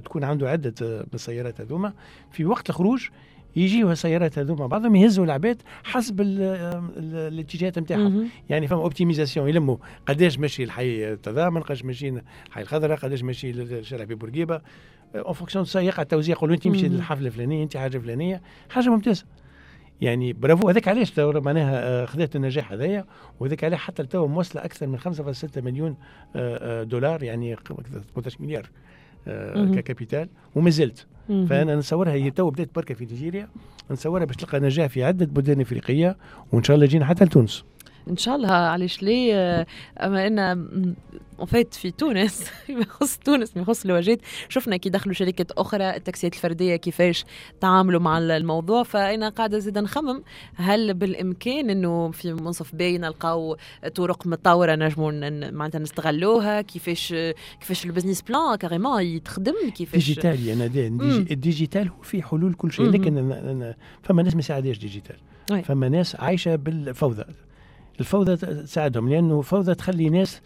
تكون عنده عدة بالسيارات هذوما. في وقت الخروج يجيو السيارات هذوما بعضهم يهزوا العباد حسب ال- الاتجاهات نتاعهم. يعني فما optimisation يلموا قداش ماشي الحي التضامن قداش ماشي الحي الخضراء قداش ماشي الشارع بورقيبه en fonction ça يقع التوزيع يقولوا انت مشي مهم. للحفلة الفلانية انت حاجة فلانية حاجة ممتازة يعني برافو هذاك علاش معناها آه، خذت النجاح هذايا وهذاك عليه حتى تو موصلة أكثر من 5.6 مليون آه، آه، دولار يعني 18 مليار. ك capital وما زلت. فأنا نصورها هي تو بدأت بركة في نيجيريا نصورها باش تلقى نجاح في عدة بلدان إفريقية وإن شاء الله يجينا حتى لتونس إن شاء الله علاش ليه؟ أما ان فات في تونس [LAUGHS] ما يخص تونس ما يخص الواجهات. شفنا كي دخلوا شركات أخرى التاكسيات الفردية كيفاش تعاملوا مع الموضوع. فأنا قاعدة زيد نخمم هل بالإمكان إنه في منصف باي نلقاو طرق متطورة نجموا معناتها نستغلوها؟ كيفاش كيفاش ال business plan carrément يتخدم؟ كيفاش؟ digital. digi ال digital هو في حلول كل شيء. لكن أنا أنا فما ناس ما يساعدهاش digital. فما ناس عايشة بالفوضى. الفوضى تساعدهم لأنه فوضى تخلي ناس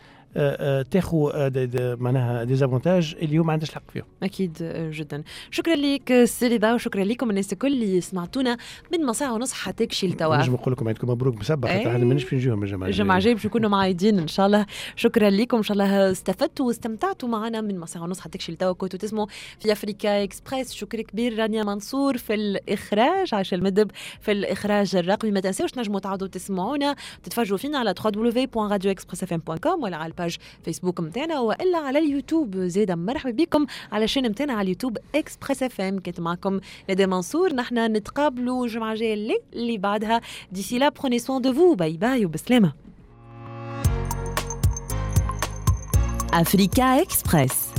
تاخذ آه، معناها des avantages اللي هو ما عندهاش الحق فيهم. أكيد جدا. شكرا لك سي رضا وشكرا لكم الناس الكل اللي سمعتونا من ما ساعه ونص حتى كشي لتوا. نجم نقول لكم عيدكم مبروك إيه. خاطر إحنا مانيش في نجيهم الجماعة الجمعة الجاية باش نكونوا معايدين إن شاء الله. شكرا لكم إن شاء الله استفدتوا واستمتعتوا معنا من ما ساعة ونص حتى كشي لتوا. كنتوا تسمعوا في Africa Express. شكر كبير رانيا منصور في الإخراج عايشه المدب في الإخراج الرقمي. ما تنساوش نجموا تعودوا تسمعونا تتفرجوا فينا على www.radioexpressfm.com ولا على ال page Facebook نتاعنا وإلا على اليوتيوب. زيد مرحبا بكم على ال chaîne نتاعنا على ال YouTube Express FM كنت معكم ندى منصور. نحن نتقابلوا الجمعة الجاية اللي, اللي بعدها. d'ici là prenez soin de vous bye bye وبسلامة. Africa Express.